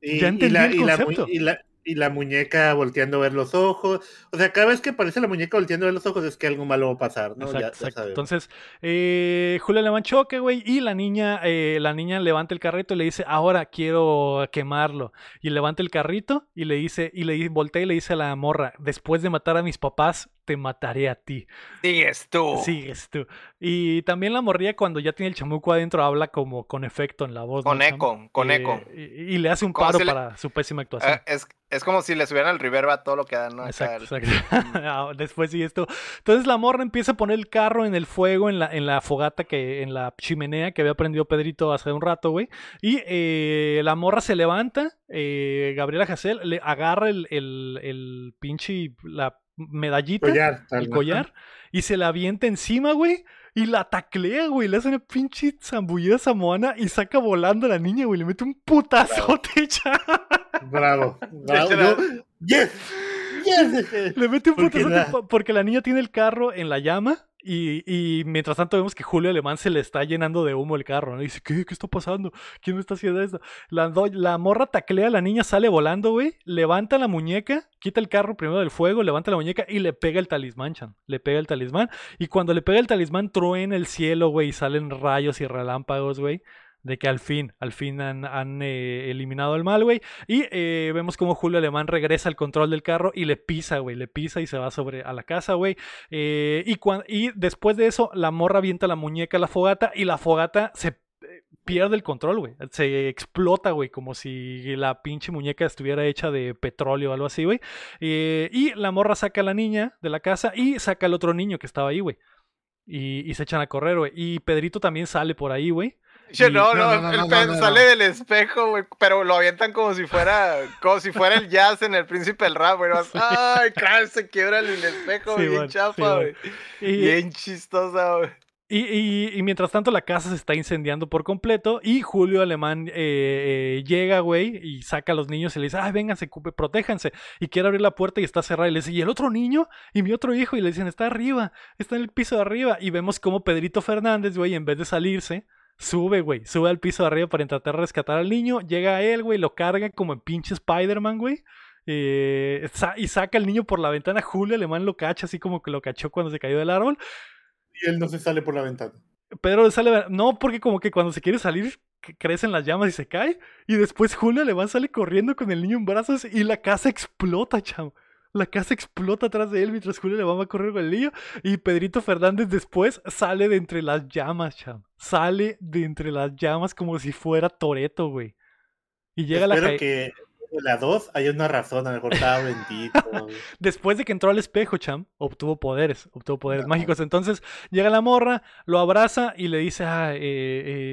Y, Ya entendí la, el y, la, mu- concepto. y, la, y la muñeca volteando a ver los ojos. O sea, cada vez que aparece la muñeca volteando a ver los ojos es que algo malo va a pasar, ¿no? Exacto, Ya- ya exacto. sabemos. Entonces, eh, Julio Alemán choca, güey, y la niña, eh, la niña levanta el carrito y le dice, ahora quiero quemarlo. Y levanta el carrito y le dice, y le voltea y le dice a la morra, después de matar a mis papás, te mataré a ti. Sigues tú. Sigues tú. Y también la morría cuando ya tiene el chamuco adentro, habla como con efecto en la voz. ¿no, Con eco, con Eh, eco. Y, y le hace un paro si le- para su pésima actuación. Eh, es, es como si le subieran el reverb a todo lo que dan, ¿no? Exacto. Ah, Después sí esto. Entonces la morra empieza a poner el carro en el fuego, en la, en la fogata, que, en la chimenea que había prendido Pedrito hace un rato, güey. Y eh, la morra se levanta, eh, Gabriela Hassel le agarra el, el, el pinche, la medallita, Collar, tal, el ¿no? collar, y se la avienta encima, güey. Y la taclea, güey. Le hace una pinche zambullida samoana y saca volando a la niña, güey. Le mete un putazote, chaval. Bravo. bravo. Yo- yes. Yes. Le mete un putazote porque la niña tiene el carro en la llama y, y mientras tanto vemos que Julio Alemán se le está llenando de humo el carro, ¿no? Y dice, ¿qué? ¿Qué está pasando? ¿Quién me está haciendo esto? La, la morra taclea, la niña sale volando, güey, levanta la muñeca, quita el carro primero del fuego, levanta la muñeca y le pega el talismán, chan. Le pega el talismán y cuando le pega el talismán truena el cielo, güey, y salen rayos y relámpagos, güey. De que al fin, al fin han, eh, eliminado al mal, güey. Y eh, vemos como Julio Alemán regresa al control del carro y le pisa, güey. Le pisa y se va sobre a la casa, güey. Eh, y, después de eso, la morra avienta la muñeca a la fogata y la fogata se pierde el control, güey. Se explota, güey, como si la pinche muñeca estuviera hecha de petróleo o algo así, güey. Y la morra saca a la niña de la casa y saca al otro niño que estaba ahí, güey. Y, y se echan a correr, güey. Y Pedrito también sale por ahí, güey. Che, Y- no, No, no, no, no, el no, pe- no, no. sale del espejo, güey, pero lo avientan como si fuera, como si fuera el jazz en el príncipe del rap, güey. nomás, Ay, claro, se quiebra el espejo, Sí, bien bueno, sí, chafa, güey. Bien chistosa, güey. Y, y- y mientras tanto la casa se está incendiando por completo y Julio Alemán eh, eh, llega, güey, y saca a los niños y le dice, ay, vénganse, protéjanse. Y quiere abrir la puerta y está cerrada y le dice, ¿y el otro niño? Y mi otro hijo. Y le dicen, está arriba, está en el piso de arriba. Y vemos como Pedrito Fernández, güey, en vez de salirse, sube, güey, sube al piso de arriba para intentar rescatar al niño. Llega a él, güey, lo carga como en pinche Spider-Man, güey. eh, sa- y saca al niño por la ventana. Julio Alemán lo cacha, así como que lo cachó cuando se cayó del árbol. Y él no se sale por la ventana. Pedro le sale. No, porque como que cuando se quiere salir, crecen las llamas y se cae. Y después Julio Alemán sale corriendo con el niño en brazos y la casa explota, chavo. La casa explota atrás de él mientras Julio Alemán va a correr con el niño. Y Pedrito Fernández después sale de entre las llamas, chavo. Sale de entre las llamas como si fuera Toreto, güey. Y llega la Espero ja- que en la 2 haya una razón, a lo mejor estaba bendito. Después de que entró al espejo, Cham, obtuvo poderes, obtuvo poderes mágicos. Entonces llega la morra, lo abraza y le dice, ah, eh,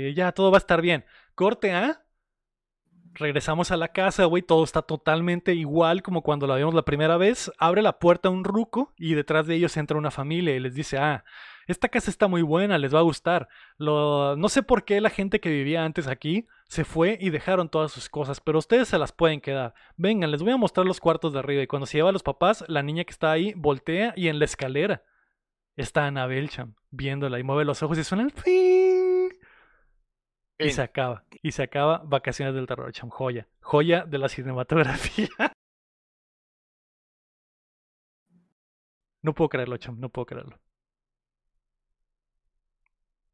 eh, ya, todo va a estar bien. Corte A. Regresamos a la casa, güey, todo está totalmente igual como cuando la vimos la primera vez. Abre la puerta un ruco y detrás de ellos entra una familia y les dice, ah, esta casa está muy buena, les va a gustar. Lo... No sé por qué la gente que vivía antes aquí se fue y dejaron todas sus cosas, pero ustedes se las pueden quedar. Vengan, les voy a mostrar los cuartos de arriba. Y cuando se lleva a los papás, la niña que está ahí voltea y en la escalera está Anabel Cham viéndola y mueve los ojos y suena el. Y se acaba. Y se acaba Vacaciones del Terror, Cham. Joya. Joya de la cinematografía. No puedo creerlo, Cham. No puedo creerlo.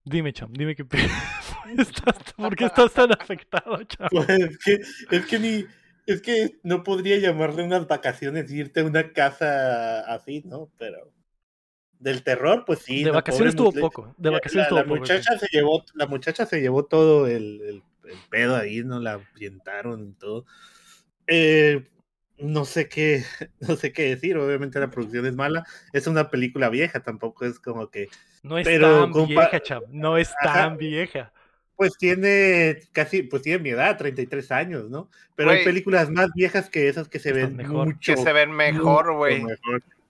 Dime, Cham. Dime qué. estás- ¿Por qué estás tan afectado, Cham? Pues, es, que, es que ni. Es que no podría llamarle unas vacaciones irte a una casa así, ¿no? Pero. Del terror, pues sí. De vacaciones tuvo poco. De la- vacaciones la, la tuvo poco. muchacha se llevó, la muchacha se llevó todo el, el- el pedo ahí, ¿no? La avientaron y todo. Eh, no sé qué, no sé qué decir. Obviamente la producción es mala. Es una película vieja, tampoco es como que. No es Pero tan compa- vieja, Cham. No es Ajá. tan vieja. Pues tiene casi, pues tiene mi edad, 33 años, ¿no? Pero hay películas más viejas que esas que se ven mejor. mucho. Que se ven mejor, güey.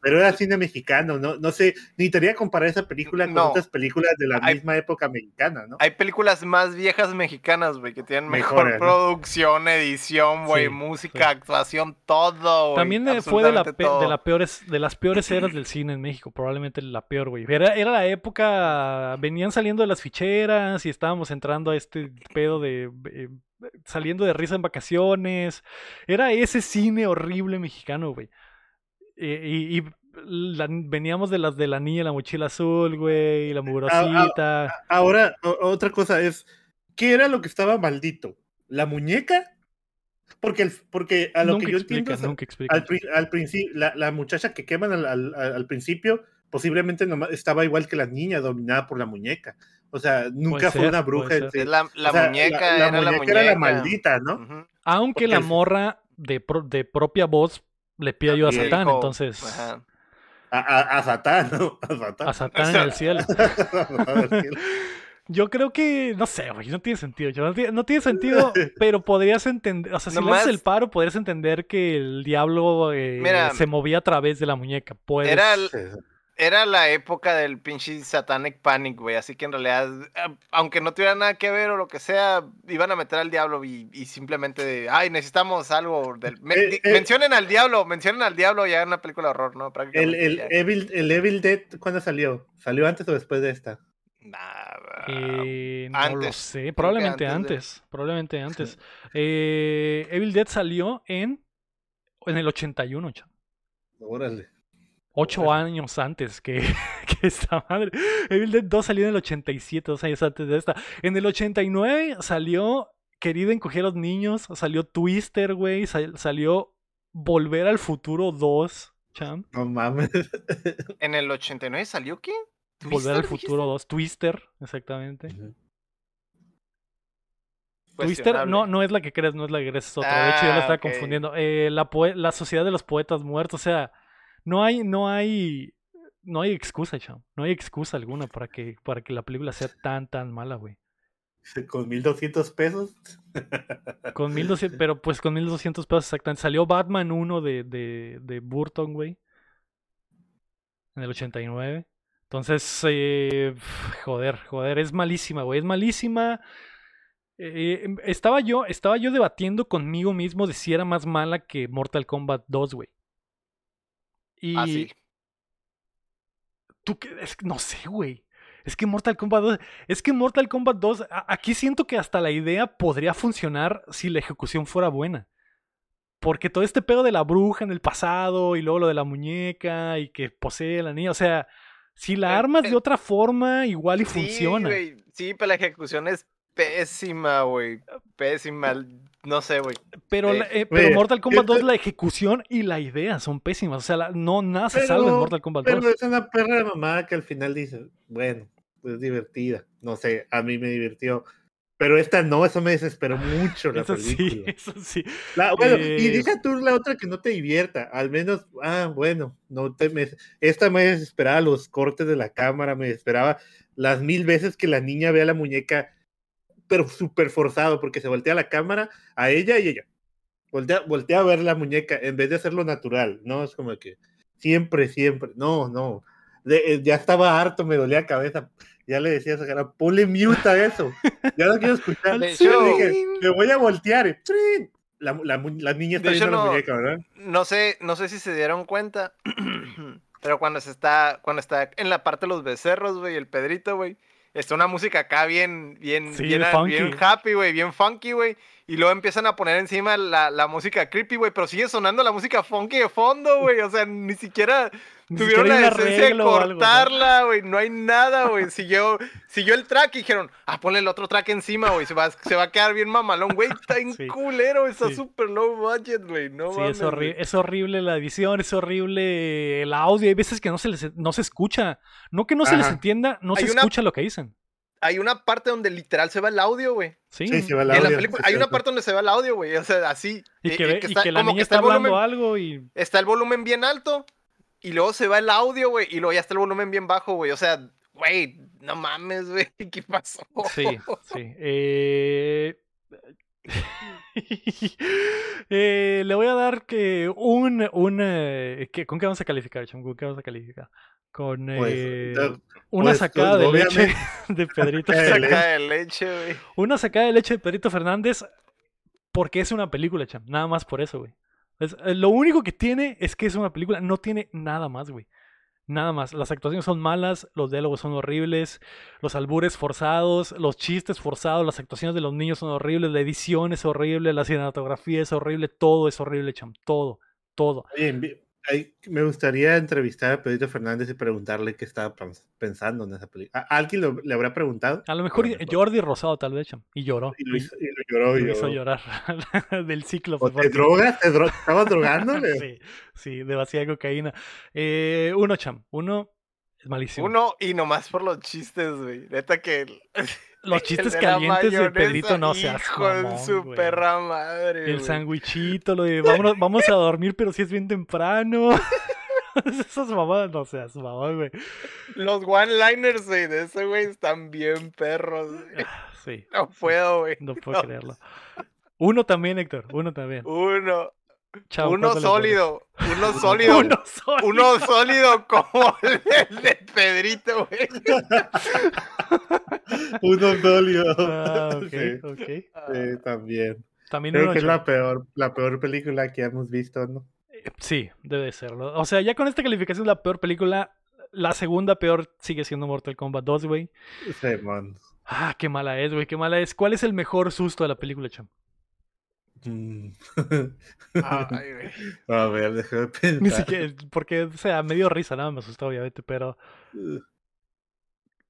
Pero era cine mexicano, ¿no? No sé, necesitaría comparar esa película con No. otras películas de la Hay- misma época mexicana, ¿no? Hay películas más viejas mexicanas, güey, que tienen mejor producción, edición, güey, Sí, música, sí. actuación, todo, güey. También fue de, la de, la peores, de las peores eras del cine en México, probablemente la peor, güey. Era, era la época, venían saliendo de las ficheras y estábamos entrando a este pedo de... eh, saliendo de risa en vacaciones. Era ese cine horrible mexicano, güey. Y y la- veníamos de las de la niña la mochila azul, güey, y la mugrosita. Ahora, otra cosa es, ¿qué era lo que estaba maldito? ¿La muñeca? Porque, el- porque a lo nunca que yo explica, entiendo, nunca explica. al, al principio, la, la muchacha que queman al, al- al- al principio, posiblemente nomás estaba igual que la niña, dominada por la muñeca. O sea, nunca fue ser, una bruja. en ser. sí. Es la, la O sea, muñeca la, era la muñeca muñeca. era la maldita, ¿no? Aunque porque la morra de, pro- de propia voz le pide ayuda a. Satán, Dijo, entonces... ajá. A, a- a Satán, ¿no? A Satán. A Satán en el cielo. Yo creo que, no sé, güey, no tiene sentido. yo no, tiene, no tiene sentido, pero podrías entender, o sea, si le haces el paro, podrías entender que el diablo eh, Mira, se movía a través de la muñeca. Puedes- Era el- Era la época del pinche Satanic Panic, güey. Así que en realidad, eh, aunque no tuviera nada que ver o lo que sea, iban a meter al diablo y, y simplemente, ay, necesitamos algo. Del... me- Eh, di- eh. mencionen al diablo, mencionen al diablo y hagan una película de horror, ¿no? El, Prácticamente. el. Evil, el Evil Dead, ¿cuándo salió? ¿Salió antes o después de esta? Nah, Eh, no lo sé, probablemente antes de- probablemente antes. Eh, Evil Dead salió en, en el 81, chavo. Órale. Ocho años antes que, que esta madre. Evil Dead 2 salió en el 87, dos años antes de esta. En el 89 salió Querida encoger a los niños, salió Twister, güey, sal- salió Volver al Futuro 2, cham. No mames. ¿En el 89 salió qué? Volver al ¿Twister, Futuro 2, Twister, exactamente. dijiste? Twister no, no es la que crees, no es la que crees, es otra. De hecho, yo la Ah, estaba confundiendo. Eh, la, la Sociedad de los Poetas Muertos, o sea, no hay, no hay, no hay excusa, cham. No hay excusa alguna para que, para que la película sea tan, tan mala, güey. Con 1200 pesos. Con 1200, pero pues con 1200 pesos exactamente. Salió Batman 1 de, de, de Burton, güey. En el 89. Entonces, eh, joder, joder, es malísima, güey. Es malísima. Eh, em, estaba yo, estaba yo debatiendo conmigo mismo de si era más mala que Mortal Kombat 2, güey. Y Ah, sí. tú qué, es que no sé, güey. Es que Mortal Kombat 2, es que Mortal Kombat 2, a- aquí siento que hasta la idea podría funcionar si la ejecución fuera buena. Porque todo este pedo de la bruja en el pasado y luego lo de la muñeca y que posee la niña, o sea, si la armas de otra forma igual y Sí, funciona. güey. Sí, pero la ejecución es pésima, güey. Pésima. No sé, güey. Pero, Sí. la- eh, pero Mortal Kombat esto- 2, la ejecución y la idea son pésimas. O sea, la- no, nada se salva en Pero- Mortal Kombat Pero 2. es una perra mamada que al final dice, bueno, es divertida. No sé, a mí me divirtió. Pero esta no, eso me desesperó mucho la Eso sí, película. eso sí. La- bueno, Eh, y deja tú la otra que no te divierta. Al menos, ah, bueno, no te me- esta me desesperaba los cortes de la cámara, me desesperaba las mil veces que la niña ve a la muñeca, pero súper forzado, porque se voltea la cámara a ella y ella. Voltea, voltea a ver la muñeca en vez de hacerlo natural, ¿no? Es como que siempre, siempre, no, no. De- eh, ya estaba harto, me dolía la cabeza. Ya le decía a Sahara, ponle mute a eso. Ya no quiero escuchar. De Yo hecho- dije, me voy a voltear. La, la la niña está viendo la muñeca, ¿verdad? No sé, no sé si se dieron cuenta. pero cuando se está, cuando está en la parte de los becerros, güey, el Pedrito, güey. Está una música acá bien, bien, Sí, bien, bien happy, güey, bien funky, güey. Y luego empiezan a poner encima la, la música creepy, güey, pero sigue sonando la música funky de fondo, güey. O sea, ni siquiera Ni tuvieron siquiera la decencia de cortarla, güey. No hay nada, güey. Siguió, siguió el track y dijeron, ah, ponle el otro track encima, güey. Se va, se va a quedar bien mamalón, güey. Está en Sí. culero, está Sí. súper low budget, güey. No Sí, mames, es, horri- güey. es horrible la edición, es horrible el audio. Hay veces que no se, les, no se escucha. No que no se les entienda, no Hay se una- escucha lo que dicen. Hay una parte donde literal se va el audio, güey. Sí, Sí, se va el En la audio, película hay una parte donde se va el audio, güey. O sea, así. Y eh, que, eh, ve- y que la como niña está está el hablando volumen- algo y... Está el volumen bien alto. Y luego se va el audio, güey. Y luego ya está el volumen bien bajo, güey. O sea, güey, no mames, güey. ¿Qué pasó? Sí, sí. Eh... eh, le voy a dar que un... un eh, ¿qué- ¿Con qué vamos a calificar, Cham? ¿Con qué vamos a calificar? Con Pues, eh, entonces, una pues, sacada de leche de Pedrito. Fernández. Saca de leche, güey. Una sacada de leche de Pedrito Fernández porque es una película, Cham. Nada más por eso, güey. Es- eh, lo único que tiene es que es una película. No tiene nada más, güey. Nada más. Las actuaciones son malas, los diálogos son horribles, los albures forzados, los chistes forzados, las actuaciones de los niños son horribles, la edición es horrible, la cinematografía es horrible, todo es horrible, Cham. Todo, todo. Oye, me gustaría entrevistar a Pedrito Fernández y preguntarle qué estaba pens- pensando en esa película. ¿A- ¿Alguien lo- le habrá preguntado? A lo mejor A lo mejor. Jordi Rosado tal vez. Y lloró. Y lo hizo, y lo lloró. y lo hizo lloró. llorar del ciclo. ¿O te drogas? ¿Te dro- ¿Estabas drogándole? Sí, sí, demasiada cocaína. Eh, uno, Cham. Uno es malísimo. Uno y nomás por los chistes, güey. Neta que. Los chistes de calientes de mayonesa, Pedrito no de mamón, su perra madre. El güey. sandwichito, lo de vámonos- vamos a dormir, pero si es bien temprano. Esas mamadas no seas mamón, güey. Los one-liners, güey, de ese güey están bien perros. Ah, Sí, No puedo, güey. no puedo creerlo. Uno también, Héctor. Uno también. Uno. Chao, uno sólido. Uno sólido. Uno sólido. Uno sólido como el de Pedrito, güey. Uno sólido. Ah, ok, Sí, ok. sí, también. También Creo uno que es la peor, la peor película que hemos visto, ¿no? Eh, Sí, debe serlo. O sea, ya con esta calificación la peor película, la segunda peor sigue siendo Mortal Kombat 2, güey. Sí, man. Ah, qué mala es, güey, qué mala es. ¿Cuál es el mejor susto de la película, Cham? Mm. Ay, güey. A ver, déjame pensar. Ni siquiera, porque, o sea, me dio risa, nada, me asustó, obviamente, pero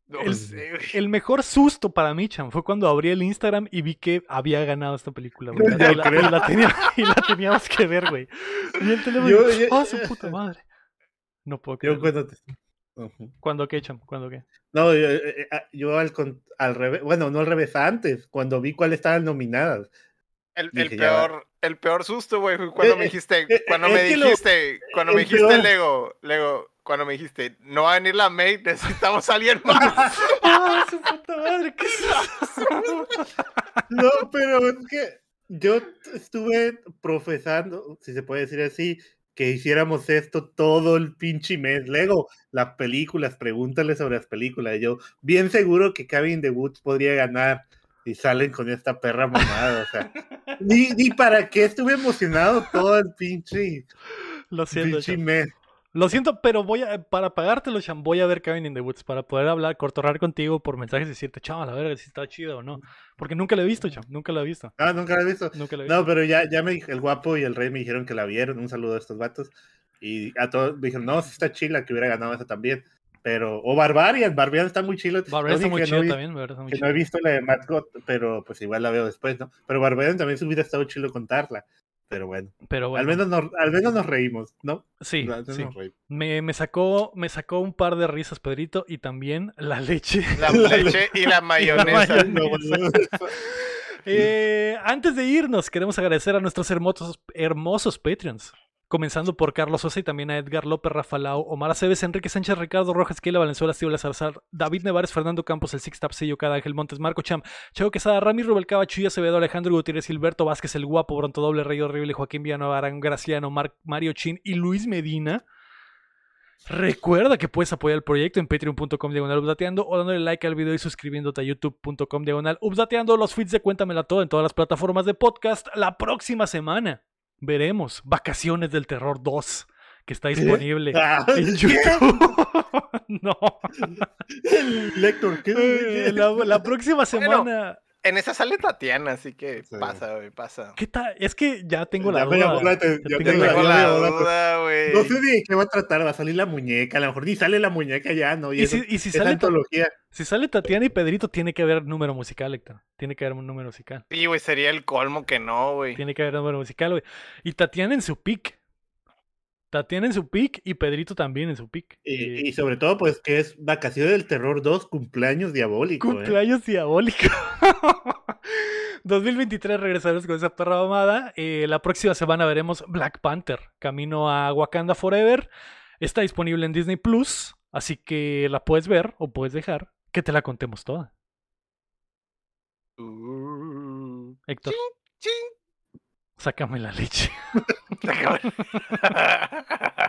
No El- sé, güey. el mejor susto para mí, Cham, fue cuando abrí el Instagram y vi que había ganado esta película, güey. Yo Y la, y la tenía- y la teníamos que ver, güey. Y el teléfono, Yo- yo- ¡ah, su puta madre! No puedo Yo creerlo. cuando te- Ujú. ¿Cuándo qué, Cham? ¿Cuándo qué? No, yo, eh, eh, yo al, al revés, bueno, no al revés, antes, cuando vi cuáles estaban nominadas. El, peor, el peor susto, güey, fue cuando Eh, me eh, dijiste, eh, cuando es me lo- dijiste, cuando me dijiste peor- Lego, Lego, cuando me dijiste, no va a venir la May, necesitamos a alguien más. ¡Ah, su puta madre! ¿Qué? No, pero es que yo estuve profesando, si se puede decir así, que hiciéramos esto todo el pinche mes. Lego, las películas, pregúntale sobre las películas. Yo, bien seguro que Cabin the Woods podría ganar y salen con esta perra mamada. O sea, ni, ni para qué estuve emocionado todo el pinche, Lo siento, pinche Cham. mes. Lo siento, pero voy a, para pagártelo, Cham, voy a ver Cabin in the Woods para poder hablar, cortorrar contigo por mensajes y decirte, chaval, a ver si está chido o no. Porque nunca lo he visto, Cham, nunca lo he visto. Ah, nunca lo he visto. Nunca lo he visto. No, pero ya, ya me el guapo y el rey me dijeron que la vieron. Un saludo a estos vatos. Y a todos me dijeron, no, sí está chila, que hubiera ganado esa también. Pero, o Barbarian, Barbarian está muy chilo. Barbarian está muy chido no vi- también, Barbarian está muy Que chido. no he visto la de Matt Gott, pero pues igual la veo después, ¿no? Pero Barbarian también se hubiera estado chilo contarla. Pero bueno, Pero bueno, al, menos nos, al menos nos reímos, ¿no? sí, Al menos sí. nos reímos. Me, me sacó, me sacó un par de risas, Pedrito, y también la leche. La La- leche y la mayonesa. mayonesa. No, bueno, Eh, antes de irnos, queremos agradecer a nuestros hermosos, hermosos Patreons. Comenzando por Carlos Sosa y también a Edgar López, Rafa Lau, Omar Aceves, Enrique Sánchez, Ricardo Rojas, Keila Valenzuela, Steve Zarzar, David Nevares, Fernando Campos, el Six Tapsillo, Cada Ángel Montes, Marco Cham, Cheo Quesada, Rami Rubelcaba, Chuya Acevedo, Alejandro Gutiérrez, Gilberto Vázquez, El Guapo, Bronto Doble, Rey Horrible, Joaquín Villanueva, Arán Graciano, Mar- Mario Chin y Luis Medina. Recuerda que puedes apoyar el proyecto en patreon.com diagonal updateando o dándole like al video y suscribiéndote a youtube.com diagonal updateando los feeds de Cuéntamela Todo en todas las plataformas de podcast la próxima semana. Veremos Vacaciones del Terror 2 que está disponible Ah, en YouTube. no. el Lector, ¿qué? La, la próxima semana. En esa sale Tatiana, así que Sí. pasa, güey, pasa. ¿Qué tal? Es que ya tengo la Ya duda. Ya tengo la Tengo duda. la la duda. duda, güey. No sé ni de qué va a tratar, va a salir la muñeca, a lo mejor ni sale la muñeca ya, ¿no? Y, Y eso- si, y si esa sale, Ta- antología. si sale Tatiana y Pedrito, tiene que haber número musical, Héctor. Tiene que haber un número musical. Sí, güey, sería el colmo que no, güey. Tiene que haber número musical, güey. Y Tatiana en su pick. Tatiana en su pick y Pedrito también en su pick. Eh, Y, y sobre todo, pues, que es Vacaciones del Terror 2, cumpleaños diabólico. ¿eh? Cumpleaños diabólico. 2023 regresaremos con esa perra mamada. Eh, la próxima semana veremos Black Panther, Camino a Wakanda Forever. Está disponible en Disney Plus, así que la puedes ver o puedes dejar que te la contemos toda. Uh, Héctor, ching. Sácame la leche.